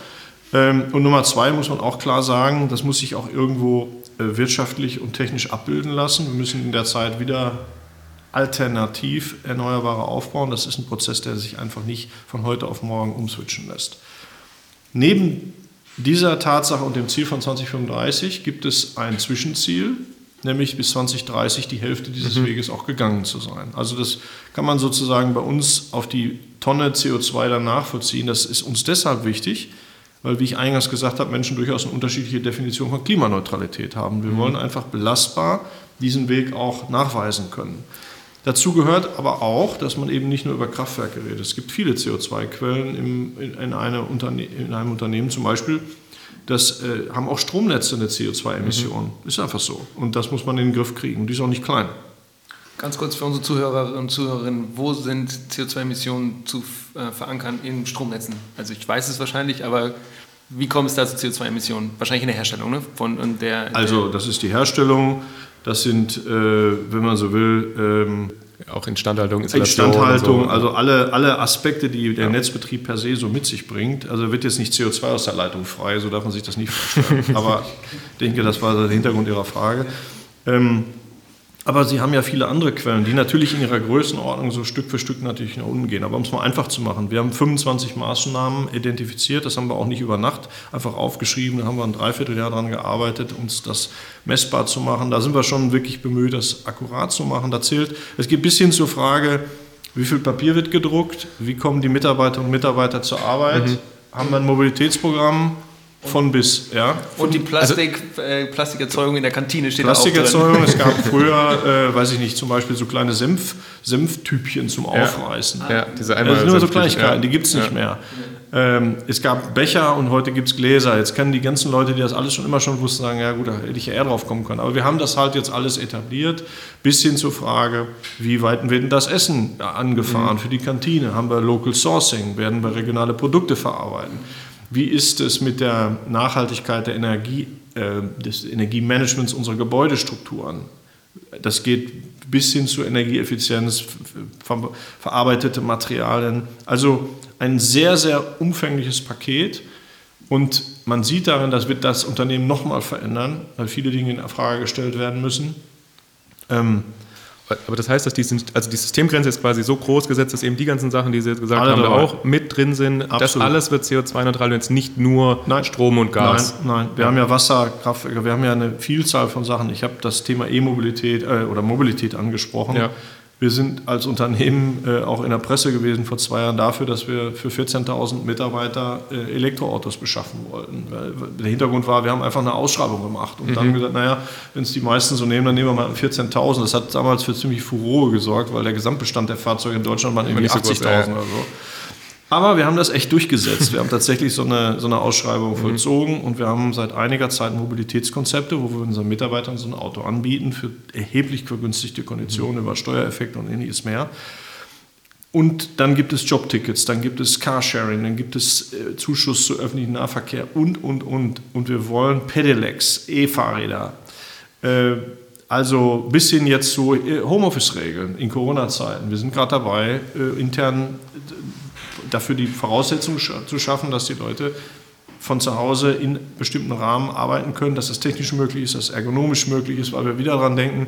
Ähm, und Nummer zwei muss man auch klar sagen, das muss sich auch irgendwo äh, wirtschaftlich und technisch abbilden lassen. Wir müssen in der Zeit wieder alternativ Erneuerbare aufbauen. Das ist ein Prozess, der sich einfach nicht von heute auf morgen umswitchen lässt. Neben dieser Tatsache und dem Ziel von 2035 gibt es ein Zwischenziel, nämlich bis 2030 die Hälfte dieses mhm. Weges auch gegangen zu sein. Also das kann man sozusagen bei uns auf die Tonne CO2 dann nachvollziehen. Das ist uns deshalb wichtig, weil, wie ich eingangs gesagt habe, Menschen durchaus eine unterschiedliche Definition von Klimaneutralität haben. Wir mhm. wollen einfach belastbar diesen Weg auch nachweisen können. Dazu gehört aber auch, dass man eben nicht nur über Kraftwerke redet. Es gibt viele CO2-Quellen in, in, in, einem Unternehmen, zum Beispiel das äh, haben auch Stromnetze eine CO2-Emission. Mhm. Ist einfach so. Und das muss man in den Griff kriegen. Die ist auch nicht klein. Ganz kurz für unsere Zuhörer und Zuhörerinnen, wo sind CO2-Emissionen zu äh, verankern in Stromnetzen? Also ich weiß es wahrscheinlich, aber wie kommt es da zu CO2-Emissionen? Wahrscheinlich in der Herstellung, ne? Von, der, also das ist die Herstellung, das sind, äh, wenn man so will, ähm, auch Instandhaltung, Installation. Instandhaltung, so. also alle, alle Aspekte, die der ja. Netzbetrieb per se so mit sich bringt. Also wird jetzt nicht CO2 aus der Leitung frei, so darf man sich das nicht vorstellen. Aber ich denke, das war der Hintergrund Ihrer Frage. Ähm, aber Sie haben ja viele andere Quellen, die natürlich in ihrer Größenordnung so Stück für Stück natürlich nach unten gehen. Aber um es mal einfach zu machen, wir haben 25 Maßnahmen identifiziert, das haben wir auch nicht über Nacht einfach aufgeschrieben, da haben wir ein Dreivierteljahr daran gearbeitet, uns das messbar zu machen. Da sind wir schon wirklich bemüht, das akkurat zu machen. Da zählt, es geht bis hin zur Frage, wie viel Papier wird gedruckt, wie kommen die Mitarbeiterinnen und Mitarbeiter zur Arbeit, mhm. haben wir ein Mobilitätsprogramm, von bis, ja. Und die Plastik, also, äh, Plastikerzeugung in der Kantine steht Plastikerzeugung, auch drin. es gab früher, äh, weiß ich nicht, zum Beispiel so kleine Senf, Senftübchen zum Aufreißen. Ja, diese einmal Das sind nur so Kleinigkeiten, ja. die gibt es nicht ja. mehr. Ähm, es gab Becher und heute gibt es Gläser. Jetzt können die ganzen Leute, die das alles schon immer schon wussten, sagen, ja gut, da hätte ich ja eher drauf kommen können. Aber wir haben das halt jetzt alles etabliert, bis hin zur Frage, wie weit wird denn das Essen angefahren mhm. für die Kantine? Haben wir Local Sourcing? Werden wir regionale Produkte verarbeiten? Wie ist es mit der Nachhaltigkeit der Energie, äh, des Energiemanagements unserer Gebäudestrukturen? Das geht bis hin zur Energieeffizienz, ver verarbeitete Materialien. Also ein sehr, sehr umfängliches Paket. Und man sieht darin, das wird das Unternehmen nochmal verändern, weil viele Dinge in Frage gestellt werden müssen. Ähm, aber das heißt, dass die, also die Systemgrenze ist quasi so groß gesetzt, dass eben die ganzen Sachen, die Sie jetzt gesagt Alle haben, da auch mit drin sind. Absolut. Das alles wird CO2-neutral und jetzt nicht nur nein. Strom und Gas. Nein, nein. Wir ja. haben ja Wasserkraftwerke, wir haben ja eine Vielzahl von Sachen. Ich habe das Thema E-Mobilität äh, oder Mobilität angesprochen. Ja. Wir sind als Unternehmen äh, auch in der Presse gewesen vor zwei Jahren dafür, dass wir für 14.000 Mitarbeiter äh, Elektroautos beschaffen wollten. Weil der Hintergrund war, wir haben einfach eine Ausschreibung gemacht und mhm. dann gesagt, naja, wenn es die meisten so nehmen, dann nehmen wir mal 14.000. Das hat damals für ziemlich Furore gesorgt, weil der Gesamtbestand der Fahrzeuge in Deutschland waren irgendwie 80.000 so oder so. Aber wir haben das echt durchgesetzt. Wir haben tatsächlich so eine, so eine Ausschreibung mhm. vollzogen und wir haben seit einiger Zeit Mobilitätskonzepte, wo wir unseren Mitarbeitern so ein Auto anbieten für erheblich vergünstigte Konditionen mhm. über Steuereffekte und ähnliches mehr. Und dann gibt es Jobtickets, dann gibt es Carsharing, dann gibt es äh, Zuschuss zu öffentlichem Nahverkehr und, und, und. Und wir wollen Pedelecs, E-Fahrräder. Äh, also bis hin jetzt zu äh, Homeoffice-Regeln in Corona-Zeiten. Wir sind gerade dabei, äh, intern dafür die Voraussetzungen zu schaffen, dass die Leute von zu Hause in bestimmten Rahmen arbeiten können, dass das technisch möglich ist, dass es ergonomisch möglich ist, weil wir wieder daran denken,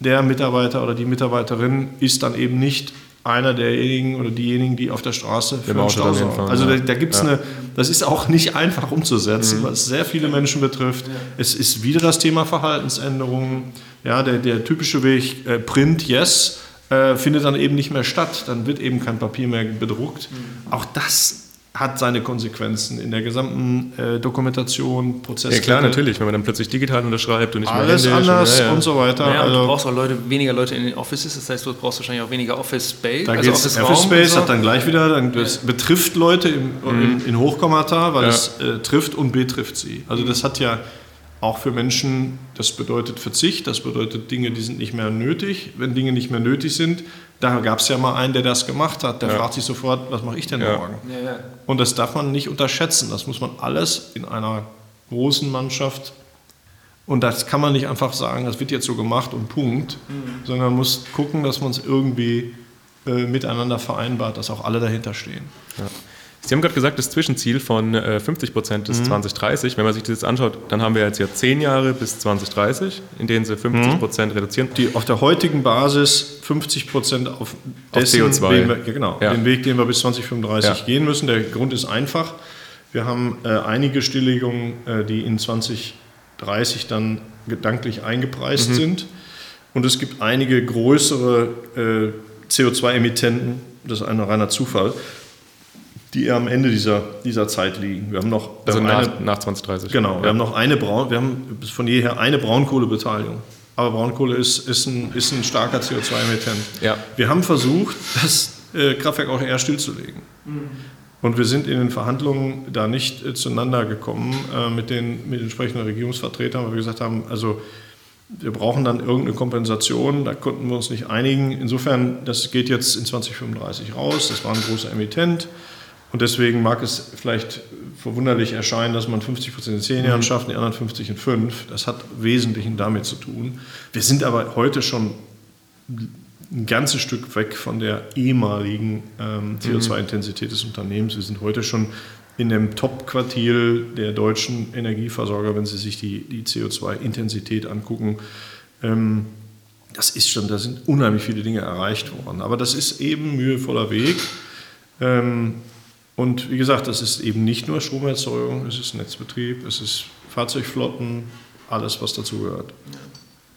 der Mitarbeiter oder die Mitarbeiterin ist dann eben nicht einer derjenigen oder diejenigen, die auf der Straße für den Stau sorgen. Also da, da gibt es ja. eine, das ist auch nicht einfach umzusetzen, mhm. es sehr viele Menschen betrifft. Ja. Es ist wieder das Thema Verhaltensänderungen. Ja, der, der typische Weg, äh, Print, yes, äh, findet dann eben nicht mehr statt. Dann wird eben kein Papier mehr bedruckt. Mhm. Auch das hat seine Konsequenzen in der gesamten äh, Dokumentation, Prozess. Ja klar, natürlich, wenn man dann plötzlich digital unterschreibt und nicht Alles mehr anders und, ja, ja. und so weiter. Naja, also, du brauchst auch Leute, weniger Leute in den Offices, das heißt, du brauchst wahrscheinlich auch weniger Office Space. Da also Office, Office Space so. hat dann gleich wieder, dann, das betrifft Leute im, mhm. in, in, Hochkommata, weil es äh, trifft und betrifft sie. Also das hat ja auch für Menschen, das bedeutet Verzicht, das bedeutet Dinge, die sind nicht mehr nötig. Wenn Dinge nicht mehr nötig sind, da gab es ja mal einen, der das gemacht hat, der ja. fragt sich sofort, was mache ich denn ja. morgen? Ja, Und das darf man nicht unterschätzen. Das muss man alles in einer großen Mannschaft und das kann man nicht einfach sagen, das wird jetzt so gemacht und Punkt, mhm. sondern man muss gucken, dass man es irgendwie äh, miteinander vereinbart, dass auch alle dahinter stehen. Sie haben gerade gesagt, das Zwischenziel von 50 äh, Prozent ist mhm. 2030. Wenn man sich das jetzt anschaut, dann haben wir jetzt ja zehn Jahre bis 2030, in denen Sie 50 Prozent mhm. reduzieren. Die auf der heutigen Basis 50 Prozent auf, dessen, auf CO2. Wir, genau, ja. den Weg, den wir bis 2035 ja. gehen müssen. Der Grund ist einfach. Wir haben äh, einige Stilllegungen, äh, die in 2030 dann gedanklich eingepreist mhm. sind. Und es gibt einige größere äh, CO2-Emittenten, das ist ein reiner Zufall, die am Ende dieser, dieser Zeit liegen. Wir haben noch also nach, eine, nach 2030. Genau, ja. wir haben noch eine Braun, wir haben von jeher eine Braunkohlebeteiligung. Aber Braunkohle ist, ist, ein, ist ein starker CO2-Emittent. Ja. Wir haben versucht, das äh, Kraftwerk auch eher stillzulegen. Mhm. Und wir sind in den Verhandlungen da nicht äh, zueinander gekommen äh, mit, den, mit entsprechenden Regierungsvertretern, weil wir gesagt haben, also wir brauchen dann irgendeine Kompensation, da konnten wir uns nicht einigen. Insofern, das geht jetzt in 2035 raus, das war ein großer Emittent. Und deswegen mag es vielleicht verwunderlich erscheinen, dass man 50 Prozent in zehn Jahren mhm. schafft, die anderen 50 in fünf. Das hat Wesentlichen damit zu tun. Wir sind aber heute schon ein ganzes Stück weg von der ehemaligen ähm, CO2-Intensität des Unternehmens. Wir sind heute schon in dem Top-Quartil der deutschen Energieversorger, wenn Sie sich die, die CO2-Intensität angucken. Ähm, das ist schon, da sind unheimlich viele Dinge erreicht worden. Aber das ist eben mühevoller Weg. Ähm, und wie gesagt, das ist eben nicht nur Stromerzeugung, es ist Netzbetrieb, es ist Fahrzeugflotten, alles, was dazu gehört.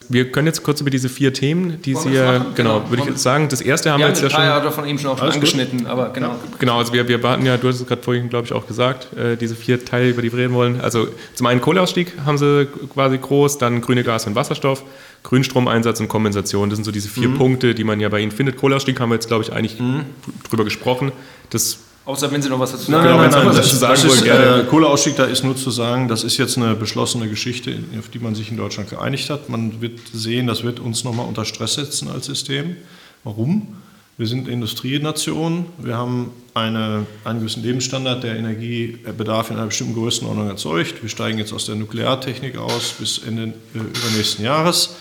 Wir können jetzt kurz über diese vier Themen, die Sie ja, genau, genau, würde ich jetzt sagen, das erste haben wir, jetzt ja schon. Ja, davon eben schon auch schon angeschnitten, gut. aber genau. Genau, also wir, wir warten ja, du hast es gerade vorhin, glaube ich, auch gesagt, äh, diese vier Teile, über die wir reden wollen. Also zum einen Kohleausstieg haben Sie quasi groß, dann grüne Gas und Wasserstoff, Grünstromeinsatz und Kompensation. Das sind so diese vier mhm. Punkte, die man ja bei Ihnen findet. Kohleausstieg haben wir jetzt, glaube ich, eigentlich mhm. drüber gesprochen. Das Außer wenn Sie noch was dazu sagen Nein, nein, nein, nein das, das ist, äh, Kohleausstieg, da ist nur zu sagen, das ist jetzt eine beschlossene Geschichte, auf die man sich in Deutschland geeinigt hat. Man wird sehen, das wird uns nochmal unter Stress setzen als System. Warum? Wir sind Industrienation, wir haben eine, einen gewissen Lebensstandard, der Energiebedarf in einer bestimmten Größenordnung erzeugt. Wir steigen jetzt aus der Nukleartechnik aus bis Ende äh, übernächsten Jahres.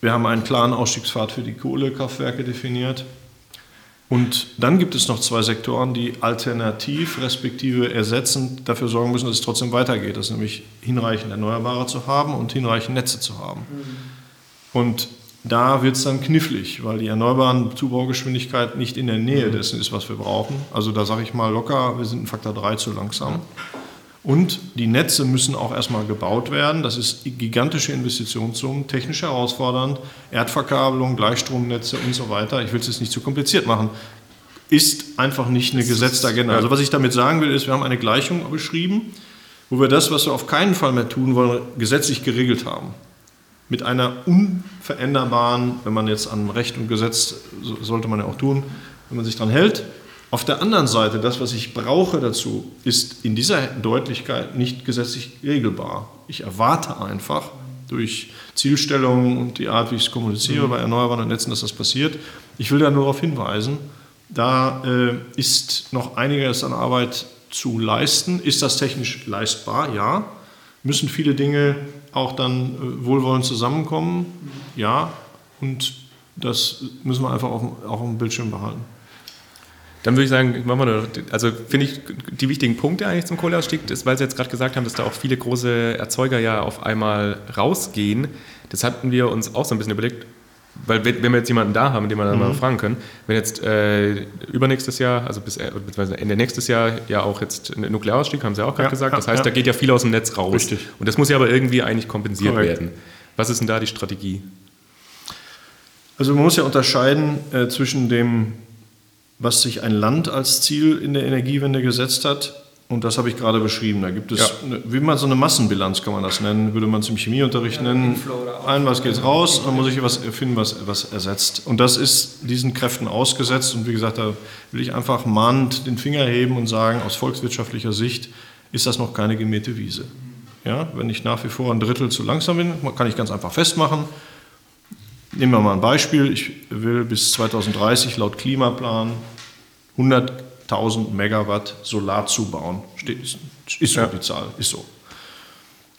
Wir haben einen klaren Ausstiegspfad für die Kohlekraftwerke definiert. Und dann gibt es noch zwei Sektoren, die alternativ respektive ersetzend dafür sorgen müssen, dass es trotzdem weitergeht. Das ist nämlich hinreichend Erneuerbare zu haben und hinreichend Netze zu haben. Mhm. Und da wird es dann knifflig, weil die erneuerbaren Zubaugeschwindigkeit nicht in der Nähe mhm. dessen ist, was wir brauchen. Also da sage ich mal locker, wir sind ein Faktor 3 zu langsam. Und die Netze müssen auch erstmal gebaut werden. Das ist gigantische Investitionssummen, technisch herausfordernd. Erdverkabelung, Gleichstromnetze und so weiter. Ich will es jetzt nicht zu kompliziert machen. Ist einfach nicht eine gesetzte Agenda. Also was ich damit sagen will, ist, wir haben eine Gleichung beschrieben, wo wir das, was wir auf keinen Fall mehr tun wollen, gesetzlich geregelt haben. Mit einer unveränderbaren, wenn man jetzt an Recht und Gesetz, sollte man ja auch tun, wenn man sich daran hält, auf der anderen Seite, das, was ich brauche dazu, ist in dieser Deutlichkeit nicht gesetzlich regelbar. Ich erwarte einfach durch Zielstellungen und die Art, wie ich es kommuniziere mhm. bei erneuerbaren Netzen, dass das passiert. Ich will da nur darauf hinweisen, da äh, ist noch einiges an Arbeit zu leisten. Ist das technisch leistbar? Ja. Müssen viele Dinge auch dann äh, wohlwollend zusammenkommen? Ja. Und das müssen wir einfach auf, auch auf dem Bildschirm behalten. Dann würde ich sagen, machen wir also finde ich die wichtigen Punkte eigentlich zum Kohleausstieg, ist, weil Sie jetzt gerade gesagt haben, dass da auch viele große Erzeuger ja auf einmal rausgehen. Das hatten wir uns auch so ein bisschen überlegt, weil wenn wir jetzt jemanden da haben, den wir dann mhm. mal fragen können, wenn jetzt äh, übernächstes Jahr, also bis äh, beziehungsweise Ende nächstes Jahr ja auch jetzt ein Nuklearausstieg, haben Sie auch gerade ja, gesagt, das heißt, ja. da geht ja viel aus dem Netz raus. Richtig. Und das muss ja aber irgendwie eigentlich kompensiert Korrekt. werden. Was ist denn da die Strategie? Also man muss ja unterscheiden äh, zwischen dem was sich ein Land als Ziel in der Energiewende gesetzt hat. Und das habe ich gerade beschrieben. Da gibt es, ja. eine, wie man so eine Massenbilanz kann man das nennen, würde man es im Chemieunterricht ja, nennen. Ein was geht raus, dann muss ich was finden, was, was ersetzt. Und das ist diesen Kräften ausgesetzt. Und wie gesagt, da will ich einfach mahnend den Finger heben und sagen, aus volkswirtschaftlicher Sicht ist das noch keine gemähte Wiese. Ja, wenn ich nach wie vor ein Drittel zu langsam bin, kann ich ganz einfach festmachen. Nehmen wir mal ein Beispiel. Ich will bis 2030 laut Klimaplan 100.000 Megawatt Solar zubauen. Ist, ist so ja. die Zahl, ist so.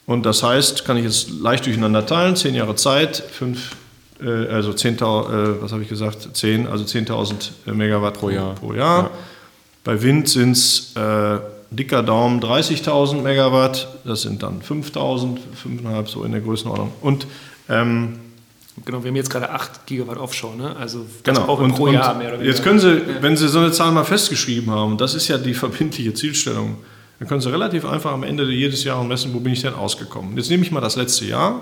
Und das heißt, kann ich jetzt leicht durcheinander teilen, 10 Jahre Zeit, 5, äh, also 10.000, äh, was habe ich gesagt, 10, also 10.000 Megawatt pro Jahr. Pro Jahr. Ja. Bei Wind sind es äh, dicker Daumen 30.000 Megawatt, das sind dann 5.000, 5,5 so in der Größenordnung. Und ähm, Genau, wir haben jetzt gerade 8 Gigawatt Offshore, ne? also genau. auch und, pro Jahr mehr oder weniger. Jetzt können Sie, wenn Sie so eine Zahl mal festgeschrieben haben, das ist ja die verbindliche Zielstellung, dann können Sie relativ einfach am Ende jedes Jahres messen, wo bin ich denn ausgekommen. Jetzt nehme ich mal das letzte Jahr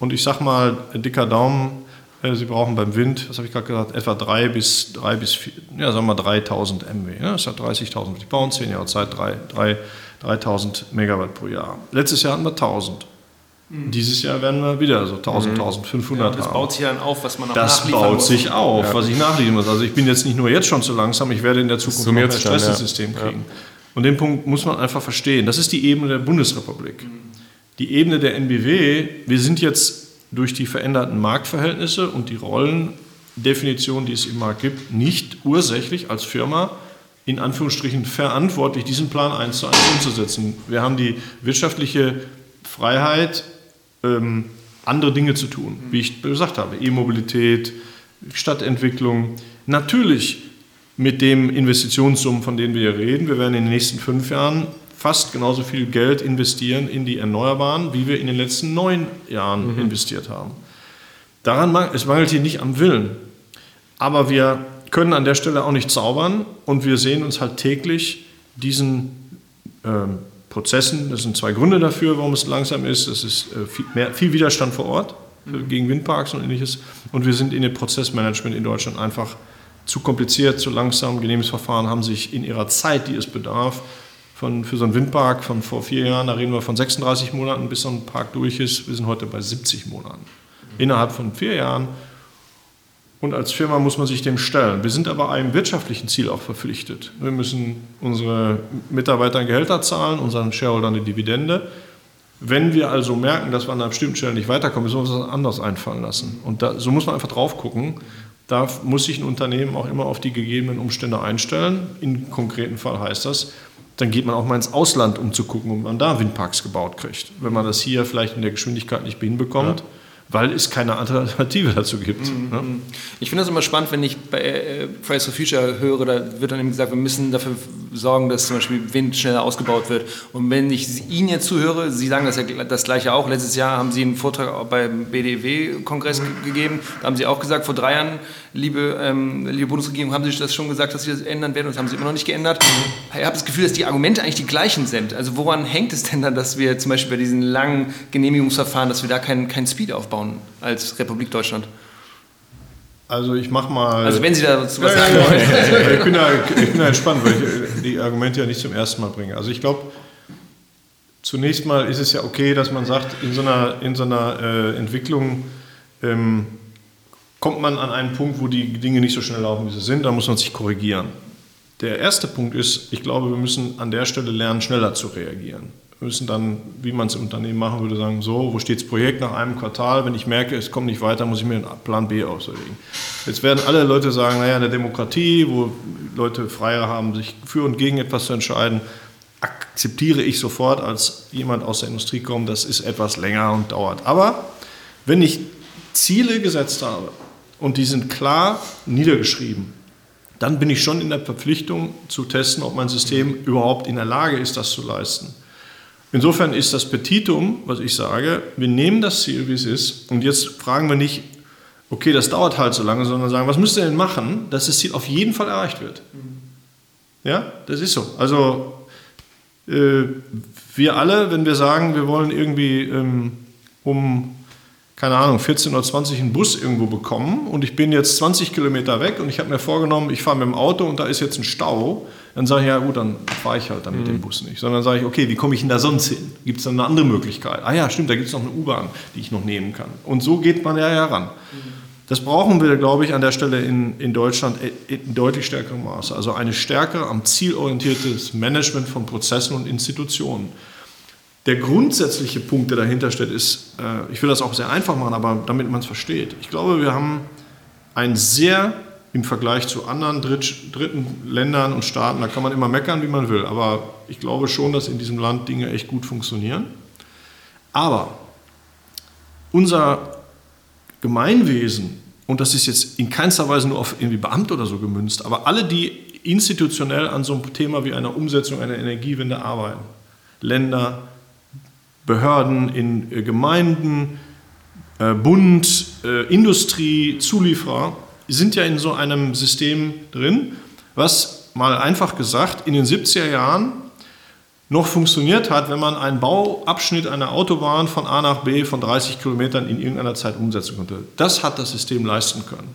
und ich sage mal, dicker Daumen, äh, Sie brauchen beim Wind, was habe ich gerade gesagt, etwa 3 bis, 3 bis 4, ja, sagen wir 3000 MW. Ne? Das hat 30.000. Ich baue in 10 Jahre Zeit 3, 3, 3000 Megawatt pro Jahr. Letztes Jahr hatten wir 1000. Dieses Jahr werden wir wieder so 1000, 1500 Mhm. das haben. baut sich dann auf, was man noch Das nachliefern baut muss. sich auf, was ich nachliefern muss. Also ich bin jetzt nicht nur jetzt schon zu langsam, ich werde in der Zukunft noch mehr Stress ins ja. System kriegen. Und den Punkt muss man einfach verstehen. Das ist die Ebene der Bundesrepublik. Die Ebene der NBW, wir sind jetzt durch die veränderten Marktverhältnisse und die Rollendefinition, die es im Markt gibt, nicht ursächlich als Firma in Anführungsstrichen verantwortlich, diesen Plan eins zu eins umzusetzen. Wir haben die wirtschaftliche Freiheit, ähm, andere Dinge zu tun, wie ich gesagt habe, E-Mobilität, Stadtentwicklung. Natürlich mit dem Investitionssummen, von denen wir hier reden. Wir werden in den nächsten fünf Jahren fast genauso viel Geld investieren in die Erneuerbaren, wie wir in den letzten neun Jahren investiert haben. Daran mang- es mangelt hier nicht am Willen. Aber wir können an der Stelle auch nicht zaubern und wir sehen uns halt täglich diesen ähm, Prozessen. Das sind zwei Gründe dafür, warum es langsam ist. Es ist äh, viel, mehr, viel Widerstand vor Ort äh, gegen Windparks und ähnliches. Und wir sind in dem Prozessmanagement in Deutschland einfach zu kompliziert, zu langsam. Genehmigungsverfahren haben sich in ihrer Zeit, die es bedarf, von, für so einen Windpark von vor vier Jahren, da reden wir von 36 Monaten, bis so ein Park durch ist. Wir sind heute bei 70 Monaten. Innerhalb von vier Jahren und als Firma muss man sich dem stellen. Wir sind aber einem wirtschaftlichen Ziel auch verpflichtet. Wir müssen unsere Mitarbeiter Gehälter zahlen, unseren Shareholdern eine Dividende. Wenn wir also merken, dass wir an einer bestimmten Stelle nicht weiterkommen, müssen wir uns was anderes einfallen lassen. Und da, so muss man einfach drauf gucken. Da muss sich ein Unternehmen auch immer auf die gegebenen Umstände einstellen. Im konkreten Fall heißt das, dann geht man auch mal ins Ausland, um zu gucken, ob man da Windparks gebaut kriegt. Wenn man das hier vielleicht in der Geschwindigkeit nicht hinbekommt, ja. Weil es keine Alternative dazu gibt. Mhm. Ne? Ich finde das immer spannend, wenn ich bei äh, Fridays for Future höre, da wird dann eben gesagt, wir müssen dafür sorgen, dass zum Beispiel Wind schneller ausgebaut wird. Und wenn ich Ihnen jetzt zuhöre, Sie sagen das ja das Gleiche auch. Letztes Jahr haben Sie einen Vortrag beim BDW-Kongress mhm. gegeben. Da haben Sie auch gesagt, vor drei Jahren, liebe, ähm, liebe Bundesregierung, haben Sie das schon gesagt, dass Sie das ändern werden und das haben Sie immer noch nicht geändert. Ich habe das Gefühl, dass die Argumente eigentlich die gleichen sind. Also woran hängt es denn dann, dass wir zum Beispiel bei diesen langen Genehmigungsverfahren, dass wir da keinen kein Speed aufbauen als Republik Deutschland? Also ich mache mal. Also wenn Sie da was ja, sagen ja, wollen. ich, bin da, ich bin da entspannt, weil ich die Argumente ja nicht zum ersten Mal bringe. Also ich glaube, zunächst mal ist es ja okay, dass man sagt, in so einer, in so einer äh, Entwicklung ähm, kommt man an einen Punkt, wo die Dinge nicht so schnell laufen, wie sie sind, da muss man sich korrigieren. Der erste Punkt ist, ich glaube, wir müssen an der Stelle lernen, schneller zu reagieren. Wir müssen dann, wie man es im Unternehmen machen würde, sagen, so, wo steht das Projekt nach einem Quartal? Wenn ich merke, es kommt nicht weiter, muss ich mir einen Plan B auslegen. Jetzt werden alle Leute sagen, naja, in der Demokratie, wo Leute Freier haben, sich für und gegen etwas zu entscheiden, akzeptiere ich sofort als jemand aus der Industrie kommt, das ist etwas länger und dauert. Aber wenn ich Ziele gesetzt habe und die sind klar niedergeschrieben, dann bin ich schon in der Verpflichtung zu testen, ob mein System überhaupt in der Lage ist, das zu leisten. Insofern ist das Petitum, was ich sage, wir nehmen das Ziel, wie es ist, und jetzt fragen wir nicht, okay, das dauert halt so lange, sondern sagen, was müsst ihr denn machen, dass das Ziel auf jeden Fall erreicht wird? Ja, das ist so. Also äh, wir alle, wenn wir sagen, wir wollen irgendwie ähm, um keine Ahnung, 14 oder 20 einen Bus irgendwo bekommen und ich bin jetzt 20 Kilometer weg und ich habe mir vorgenommen, ich fahre mit dem Auto und da ist jetzt ein Stau, dann sage ich, ja gut, dann fahre ich halt dann mit dem Bus nicht. Sondern sage ich, okay, wie komme ich denn da sonst hin? Gibt es dann eine andere Möglichkeit? Ah ja, stimmt, da gibt es noch eine U-Bahn, die ich noch nehmen kann. Und so geht man ja heran. Das brauchen wir, glaube ich, an der Stelle in, in Deutschland in deutlich stärkerem Maße. Also eine stärker am Ziel orientiertes Management von Prozessen und Institutionen. Der grundsätzliche Punkt, der dahinter steht, ist, äh, ich will das auch sehr einfach machen, aber damit man es versteht. Ich glaube, wir haben ein sehr im Vergleich zu anderen Dritt, dritten Ländern und Staaten, da kann man immer meckern, wie man will, aber ich glaube schon, dass in diesem Land Dinge echt gut funktionieren. Aber unser Gemeinwesen, und das ist jetzt in keinster Weise nur auf irgendwie Beamte oder so gemünzt, aber alle, die institutionell an so einem Thema wie einer Umsetzung einer Energiewende arbeiten. Länder, Behörden in äh, Gemeinden, äh, Bund, äh, Industrie, Zulieferer sind ja in so einem System drin, was mal einfach gesagt in den 70er Jahren noch funktioniert hat, wenn man einen Bauabschnitt einer Autobahn von A nach B von 30 Kilometern in irgendeiner Zeit umsetzen konnte. Das hat das System leisten können.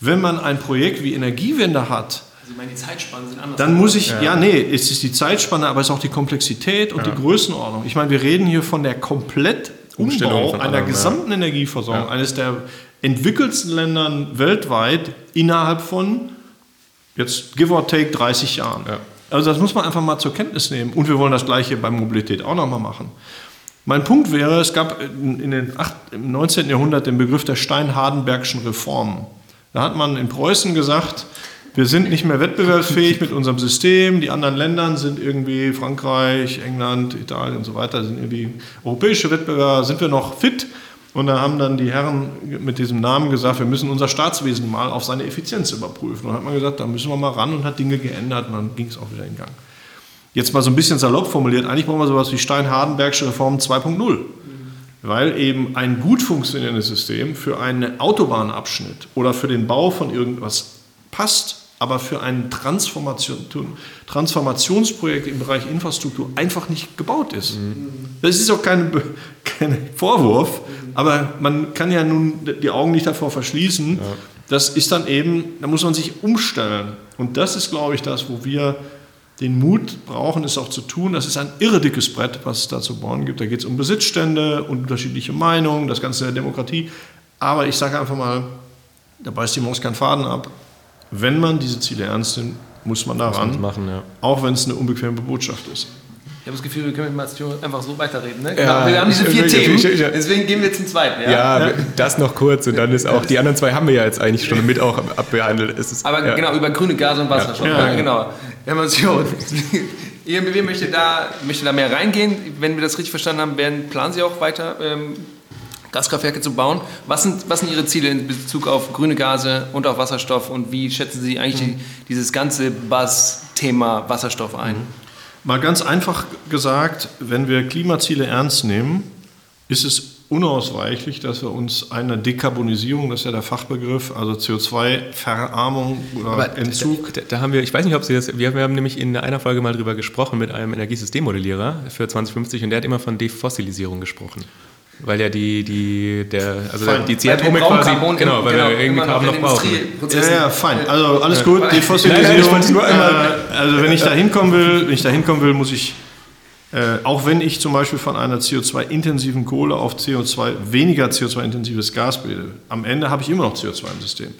Wenn man ein Projekt wie Energiewende hat, also meine, die Zeitspannen sind anders. dann muss ich, ja. ja, nee, es ist die Zeitspanne, aber es ist auch die Komplexität und ja. die Größenordnung. Ich meine, wir reden hier von der komplett Umbau einer allem, gesamten ja. Energieversorgung, eines der entwickelsten Ländern weltweit innerhalb von jetzt give or take 30 Jahren. Also das muss man einfach mal zur Kenntnis nehmen. Und wir wollen das Gleiche bei Mobilität auch nochmal machen. Mein Punkt wäre, es gab in den 8, im 19. Jahrhundert den Begriff der Stein-Hardenbergschen Reformen. Da hat man in Preußen gesagt, wir sind nicht mehr wettbewerbsfähig mit unserem System. Die anderen Länder sind irgendwie Frankreich, England, Italien und so weiter, sind irgendwie europäische Wettbewerber, sind wir noch fit? Und da haben dann die Herren mit diesem Namen gesagt, wir müssen unser Staatswesen mal auf seine Effizienz überprüfen. Und dann hat man gesagt, da müssen wir mal ran und hat Dinge geändert und dann ging es auch wieder in Gang. Jetzt mal so ein bisschen salopp formuliert, eigentlich brauchen wir sowas wie Stein-Hardenbergsche Reform 2.0. Weil eben ein gut funktionierendes System für einen Autobahnabschnitt oder für den Bau von irgendwas passt, aber für ein Transformation, Transformationsprojekt im Bereich Infrastruktur einfach nicht gebaut ist. Mhm. Das ist auch kein, kein Vorwurf, aber man kann ja nun die Augen nicht davor verschließen. Ja. Das ist dann eben, da muss man sich umstellen. Und das ist, glaube ich, das, wo wir den Mut brauchen, es auch zu tun. Das ist ein irre dickes Brett, was es da zu bauen gibt. Da geht es um Besitzstände und unterschiedliche Meinungen, das Ganze der Demokratie. Aber ich sage einfach mal, da beißt die Maus keinen Faden ab wenn man diese Ziele ernst nimmt, muss man daran, machen, ja. auch wenn es eine unbequeme Botschaft ist. Ich habe das Gefühl, wir können mit einfach so weiterreden. Ne? Ja, wir haben diese vier Themen, deswegen gehen wir zum zweiten. Ja? ja, das noch kurz und dann ist auch, die anderen zwei haben wir ja jetzt eigentlich schon mit auch abbehandelt. Ist, Aber ja. genau, über grüne Gase und Wasserstoff. Ja. genau. Herr Mathieu, EMBW möchte da, möchte da mehr reingehen. Wenn wir das richtig verstanden haben, werden, planen Sie auch weiter ähm, Gaskraftwerke zu bauen. Was sind, was sind Ihre Ziele in Bezug auf grüne Gase und auf Wasserstoff und wie schätzen Sie eigentlich mhm. dieses ganze Buzz-Thema Wasserstoff ein? Mhm. Mal ganz einfach gesagt, wenn wir Klimaziele ernst nehmen, ist es unausweichlich, dass wir uns eine Dekarbonisierung, das ist ja der Fachbegriff, also CO2-Verarmung oder Aber Entzug. Da, da, haben wir, ich weiß nicht, ob Sie das, wir, wir haben nämlich in einer Folge mal drüber gesprochen mit einem Energiesystemmodellierer für 2050 und der hat immer von Defossilisierung gesprochen. Weil ja die, die, der, also fein. die CO2 quasi, Carbon genau, weil genau, wir irgendwie Carbon noch brauchen. Ja, ja, fein. Also alles gut, die Fossilisierung. Äh, also wenn ich da hinkommen will, wenn ich da hinkommen will, muss ich, äh, auch wenn ich zum Beispiel von einer CO2-intensiven Kohle auf CO2, weniger CO2-intensives Gas bilde, am Ende habe ich immer noch CO2 im System.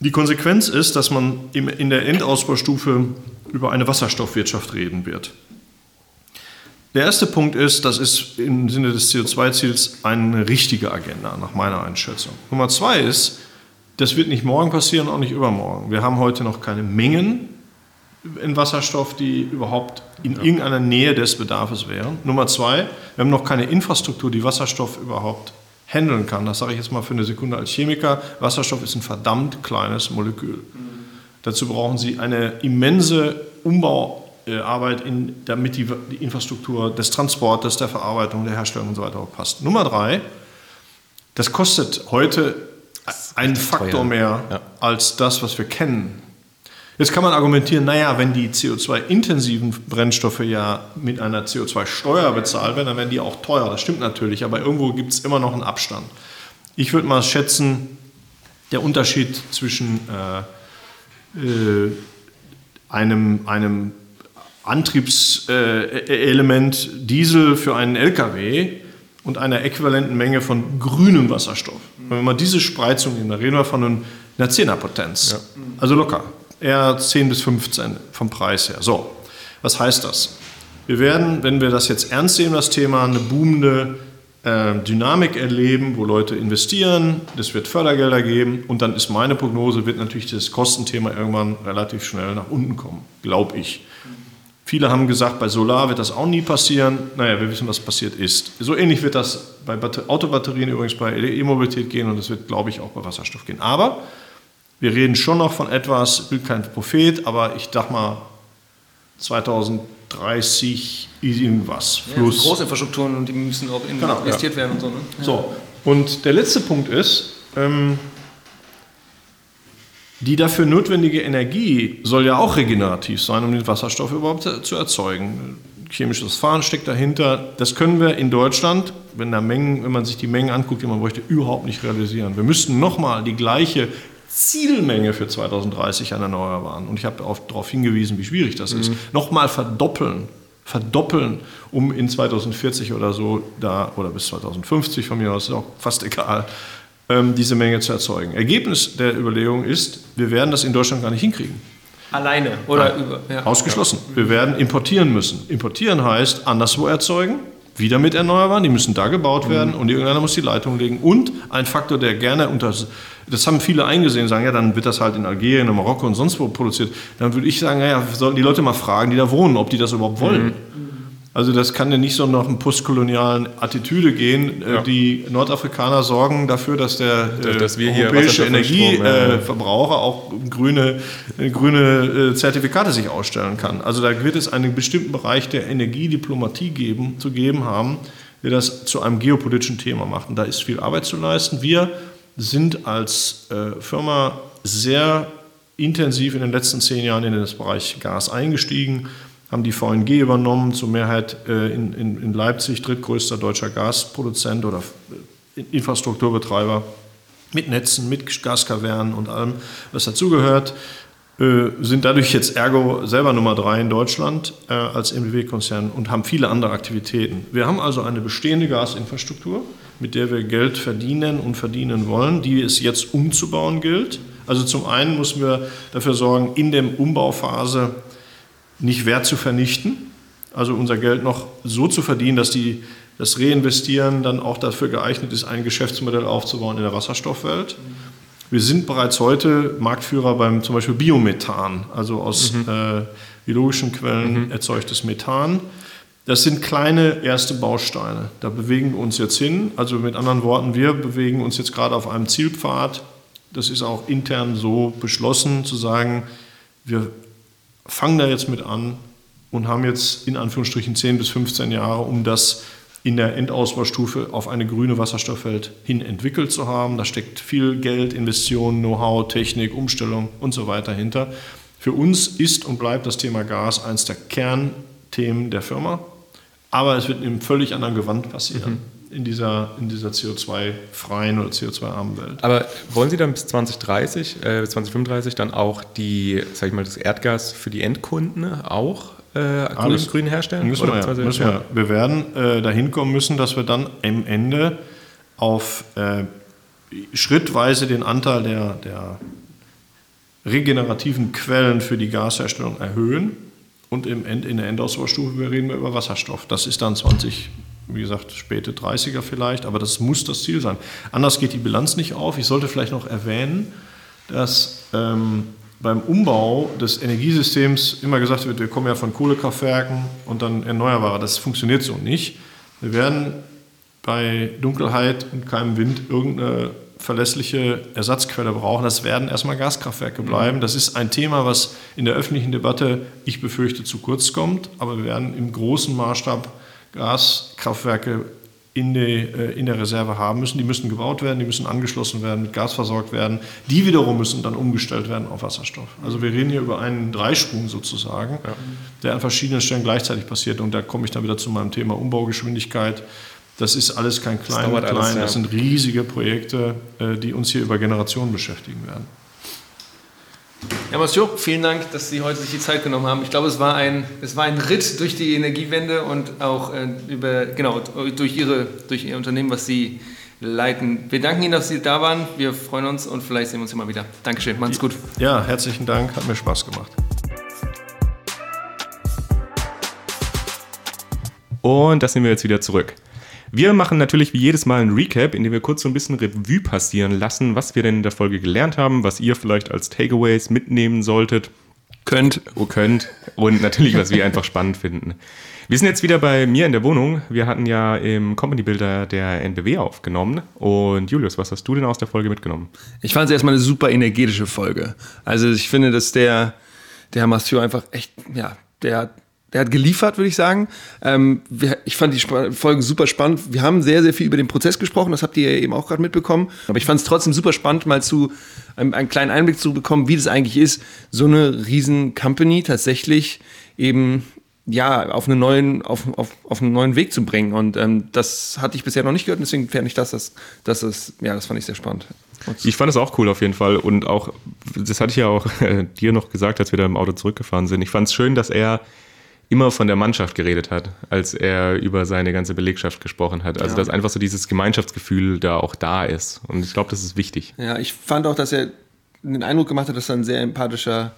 Die Konsequenz ist, dass man in der Endausbaustufe über eine Wasserstoffwirtschaft reden wird. Der erste Punkt ist, das ist im Sinne des CO2-Ziels eine richtige Agenda, nach meiner Einschätzung. Nummer zwei ist, das wird nicht morgen passieren, auch nicht übermorgen. Wir haben heute noch keine Mengen in Wasserstoff, die überhaupt in ja. irgendeiner Nähe des Bedarfs wären. Nummer zwei, wir haben noch keine Infrastruktur, die Wasserstoff überhaupt handeln kann. Das sage ich jetzt mal für eine Sekunde als Chemiker. Wasserstoff ist ein verdammt kleines Molekül. Mhm. Dazu brauchen Sie eine immense Umbau Arbeit, in, damit die, die, Infrastruktur des Transportes, der Verarbeitung, der Herstellung und so weiter auch passt. Nummer drei, das kostet heute einen Faktor mehr ja. als das, was wir kennen. Jetzt kann man argumentieren, naja, wenn die CO2-intensiven Brennstoffe ja mit einer CO2-Steuer bezahlt werden, dann werden die auch teuer. Das stimmt natürlich, aber irgendwo gibt es immer noch einen Abstand. Ich würde mal schätzen, der Unterschied zwischen äh, äh, einem, einem Antriebselement Diesel für einen LKW und einer äquivalenten Menge von grünem Wasserstoff. Wenn wir mal diese Spreizung nehmen, dann reden wir von einer Zehnerpotenz. Ja. Also locker. Eher 10 bis 15 vom Preis her. So, was heißt das? Wir werden, wenn wir das jetzt ernst nehmen, das Thema, eine boomende äh, Dynamik erleben, wo Leute investieren, es wird Fördergelder geben und dann ist meine Prognose, wird natürlich das Kostenthema irgendwann relativ schnell nach unten kommen, glaube ich. Viele haben gesagt, bei Solar wird das auch nie passieren. Naja, wir wissen, was passiert ist. So ähnlich wird das bei Autobatterien übrigens bei E-Mobilität gehen und es wird, glaube ich, auch bei Wasserstoff gehen. Aber Wir reden schon noch von etwas, ich bin kein Prophet, aber ich dachte mal 2030 irgendwas. Ja, Plus. große Infrastrukturen und die müssen auch in genau, investiert ja. werden und so. Ne? So, und der letzte Punkt ist, ähm, die dafür notwendige Energie soll ja auch regenerativ sein, um den Wasserstoff überhaupt zu erzeugen. Chemisches Fahren steckt dahinter. Das können wir in Deutschland, wenn, da Mengen, wenn man sich die Mengen anguckt, die man bräuchte, überhaupt nicht realisieren. Wir müssten nochmal die gleiche Zielmenge für 2030 an Erneuerbaren, und ich habe darauf hingewiesen, wie schwierig das mhm. ist, nochmal verdoppeln, verdoppeln, um in 2040 oder so da, oder bis 2050 von mir aus, ist auch fast egal, diese Menge zu erzeugen. Ergebnis der Überlegung ist, wir werden das in Deutschland gar nicht hinkriegen. Alleine oder Nein, über? Ja. Ausgeschlossen. Wir werden importieren müssen. Importieren heißt anderswo erzeugen, wieder mit Erneuerbaren, die müssen da gebaut werden mhm. und irgendeiner muss die Leitung legen. Und ein Faktor, der gerne unter, das haben viele eingesehen, sagen, ja, dann wird das halt in Algerien, in Marokko und sonst wo produziert. Dann würde ich sagen, ja, sollten die Leute mal fragen, die da wohnen, ob die das überhaupt wollen. Mhm. Also das kann ja nicht so nach einer postkolonialen Attitüde gehen. Äh, ja. Die Nordafrikaner sorgen dafür, dass der äh, dass europäische Energieverbraucher ja. auch grüne, äh, grüne Zertifikate sich ausstellen kann. Also da wird es einen bestimmten Bereich der Energiediplomatie geben, zu geben haben, der das zu einem geopolitischen Thema macht. Und da ist viel Arbeit zu leisten. Wir sind als Firma sehr intensiv in den letzten zehn Jahren in den Bereich Gas eingestiegen haben die VNG übernommen, zur Mehrheit äh, in, in, in, Leipzig, drittgrößter deutscher Gasproduzent oder äh, Infrastrukturbetreiber mit Netzen, mit Gaskavernen und allem, was dazugehört. Äh, sind dadurch jetzt ergo selber Nummer drei in Deutschland als MBW-Konzern und haben viele andere Aktivitäten. Wir haben also eine bestehende Gasinfrastruktur, mit der wir Geld verdienen und verdienen wollen, die es jetzt umzubauen gilt. Also zum einen müssen wir dafür sorgen, in der Umbauphase nicht Wert zu vernichten, also unser Geld noch so zu verdienen, dass die, das Reinvestieren dann auch dafür geeignet ist, ein Geschäftsmodell aufzubauen in der Wasserstoffwelt. Wir sind bereits heute Marktführer beim zum Beispiel Biomethan, also aus mhm. äh, biologischen Quellen mhm. erzeugtes Methan. Das sind kleine erste Bausteine. Da bewegen wir uns jetzt hin. Also mit anderen Worten, wir bewegen uns jetzt gerade auf einem Zielpfad. Das ist auch intern so beschlossen, zu sagen, wir fangen da jetzt mit an und haben jetzt in Anführungsstrichen 10 bis 15 Jahre, um das in der Endausbaustufe auf eine grüne Wasserstoffwelt hin entwickelt zu haben. Da steckt viel Geld, Investitionen, Know-how, Technik, Umstellung und so weiter hinter. Für uns ist und bleibt das Thema Gas eines der Kernthemen der Firma, aber es wird in einem völlig anderen Gewand passieren. Mhm in dieser, in dieser CO2-freien oder CO2-armen Welt. Aber wollen Sie dann bis 2030, äh, bis 2035 dann auch die, sag ich mal, das Erdgas für die Endkunden auch äh, grün, grün, herstellen? Müssen, wir, ja, müssen wir. wir. werden äh, dahin kommen müssen, dass wir dann am Ende auf äh, schrittweise den Anteil der, der regenerativen Quellen für die Gasherstellung erhöhen. Und im End, in der Endausbaustufe reden wir über Wasserstoff. Das ist dann 20 wie gesagt, späte 30er vielleicht, aber das muss das Ziel sein. Anders geht die Bilanz nicht auf. Ich sollte vielleicht noch erwähnen, dass ähm, beim Umbau des Energiesystems immer gesagt wird, wir kommen ja von Kohlekraftwerken und dann Erneuerbare. Das funktioniert so nicht. Wir werden bei Dunkelheit und keinem Wind irgendeine verlässliche Ersatzquelle brauchen. Das werden erstmal Gaskraftwerke bleiben. Das ist ein Thema, was in der öffentlichen Debatte, ich befürchte, zu kurz kommt. Aber wir werden im großen Maßstab Gaskraftwerke in, die, äh, in der Reserve haben müssen. Die müssen gebaut werden, die müssen angeschlossen werden, mit Gas versorgt werden. Die wiederum müssen dann umgestellt werden auf Wasserstoff. Also wir reden hier über einen Dreisprung sozusagen, ja. der an verschiedenen Stellen gleichzeitig passiert. Und da komme ich dann wieder zu meinem Thema Umbaugeschwindigkeit. Das ist alles kein klein, das, klein, alles, ja. das sind riesige Projekte, äh, die uns hier über Generationen beschäftigen werden. Ja, Monsieur, vielen Dank, dass Sie heute sich die Zeit genommen haben. Ich glaube, es war ein, es war ein Ritt durch die Energiewende und auch äh, über, genau, durch, Ihre, durch Ihr Unternehmen, was Sie leiten. Wir danken Ihnen, dass Sie da waren. Wir freuen uns und vielleicht sehen wir uns immer wieder. Dankeschön, machen's gut. Ja, herzlichen Dank, hat mir Spaß gemacht. Und das sind wir jetzt wieder zurück. Wir machen natürlich wie jedes Mal ein Recap, in dem wir kurz so ein bisschen Revue passieren lassen, was wir denn in der Folge gelernt haben, was ihr vielleicht als Takeaways mitnehmen solltet. könnt. Oh, könnt. Und natürlich, was wir einfach spannend finden. Wir sind jetzt wieder bei mir in der Wohnung. Wir hatten ja im Company Builder der NBW aufgenommen. Und Julius, was hast du denn aus der Folge mitgenommen? Ich fand es erstmal eine super energetische Folge. Also ich finde, dass der, der Herr Mathieu einfach echt, ja, der hat der hat geliefert, würde ich sagen. Ähm, wir, ich fand die Sp Folgen super spannend. Wir haben sehr, sehr viel über den Prozess gesprochen, das habt ihr ja eben auch gerade mitbekommen. Aber ich fand es trotzdem super spannend, mal zu einem, einen kleinen Einblick zu bekommen, wie das eigentlich ist, so eine riesen Company tatsächlich eben ja, auf einen neuen, auf, auf, auf einen neuen Weg zu bringen. Und ähm, das hatte ich bisher noch nicht gehört, deswegen fand ich das, das, das ist, ja, das fand ich sehr spannend. Ich fand es auch cool auf jeden Fall. Und auch, das hatte ich ja auch äh, dir noch gesagt, als wir da im Auto zurückgefahren sind. Ich fand es schön, dass er immer von der Mannschaft geredet hat, als er über seine ganze Belegschaft gesprochen hat. Also ja. dass einfach so dieses Gemeinschaftsgefühl da auch da ist. Und ich glaube, das ist wichtig. Ja, ich fand auch, dass er den Eindruck gemacht hat, dass er ein sehr empathischer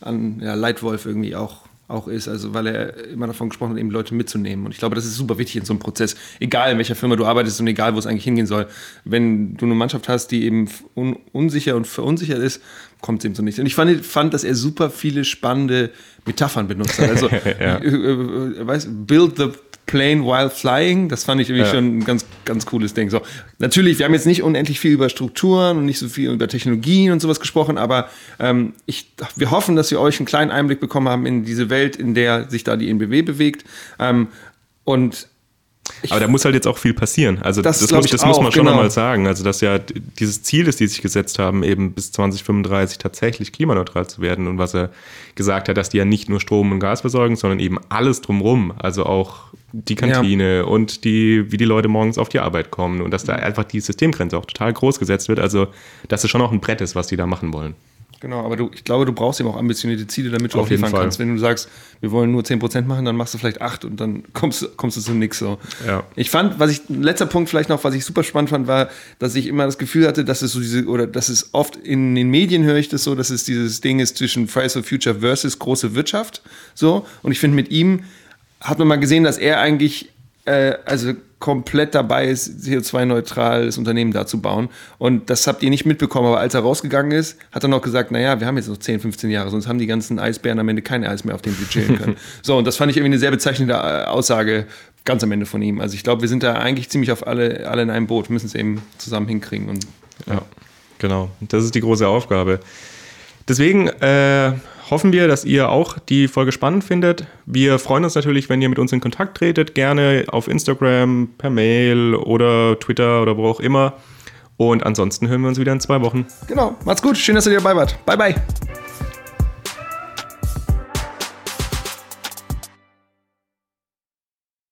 an, ja, Leitwolf irgendwie auch auch ist, also weil er immer davon gesprochen hat, eben Leute mitzunehmen. Und ich glaube, das ist super wichtig in so einem Prozess, egal in welcher Firma du arbeitest und egal, wo es eigentlich hingehen soll. Wenn du eine Mannschaft hast, die eben un unsicher und verunsichert ist, kommt es eben so nicht. Und ich fand, fand, dass er super viele spannende Metaphern benutzt hat. Also, ja. äh, äh, weiß, build the plane while flying, das fand ich irgendwie ja. schon ein ganz, ganz cooles Ding. So, natürlich, wir haben jetzt nicht unendlich viel über Strukturen und nicht so viel über Technologien und sowas gesprochen, aber ähm, ich, wir hoffen, dass wir euch einen kleinen Einblick bekommen haben in diese Welt, in der sich da die NBW bewegt. Ähm, und ich aber da muss halt jetzt auch viel passieren. Also das, das, muss, das muss, man schon genau. nochmal sagen. Also dass ja dieses Ziel, das die sich gesetzt haben, eben bis 2035 tatsächlich klimaneutral zu werden und was er gesagt hat, dass die ja nicht nur Strom und Gas versorgen, sondern eben alles drumrum. Also auch die Kantine ja. und die, wie die Leute morgens auf die Arbeit kommen und dass da einfach die Systemgrenze auch total groß gesetzt wird. Also dass es schon auch ein Brett ist, was die da machen wollen. Genau, aber du, ich glaube, du brauchst eben auch ambitionierte Ziele, damit du Auf auch liefern Fall. kannst. Wenn du sagst, wir wollen nur 10% machen, dann machst du vielleicht 8 und dann kommst, kommst du zu nichts. So. Ja. Ich fand, was ich, letzter Punkt vielleicht noch, was ich super spannend fand, war, dass ich immer das Gefühl hatte, dass es so diese, oder dass es oft in den Medien höre ich das so, dass es dieses Ding ist zwischen Fridays for Future versus große Wirtschaft. So. Und ich finde, mit ihm hat man mal gesehen, dass er eigentlich, äh, also komplett dabei ist, CO2-neutrales Unternehmen da zu bauen. Und das habt ihr nicht mitbekommen, aber als er rausgegangen ist, hat er noch gesagt, naja, wir haben jetzt noch 10, 15 Jahre, sonst haben die ganzen Eisbären am Ende kein Eis mehr, auf dem sie chillen können. so, und das fand ich irgendwie eine sehr bezeichnende äh, Aussage ganz am Ende von ihm. Also ich glaube, wir sind da eigentlich ziemlich auf alle, alle in einem Boot, müssen es eben zusammen hinkriegen. Und, ja. ja, genau. Das ist die große Aufgabe. Deswegen äh, hoffen wir, dass ihr auch die Folge spannend findet. Wir freuen uns natürlich, wenn ihr mit uns in Kontakt tretet, gerne auf Instagram, per Mail oder Twitter oder wo auch immer. Und ansonsten hören wir uns wieder in zwei Wochen. Genau, macht's gut, schön, dass ihr dabei wart. Bye, bye.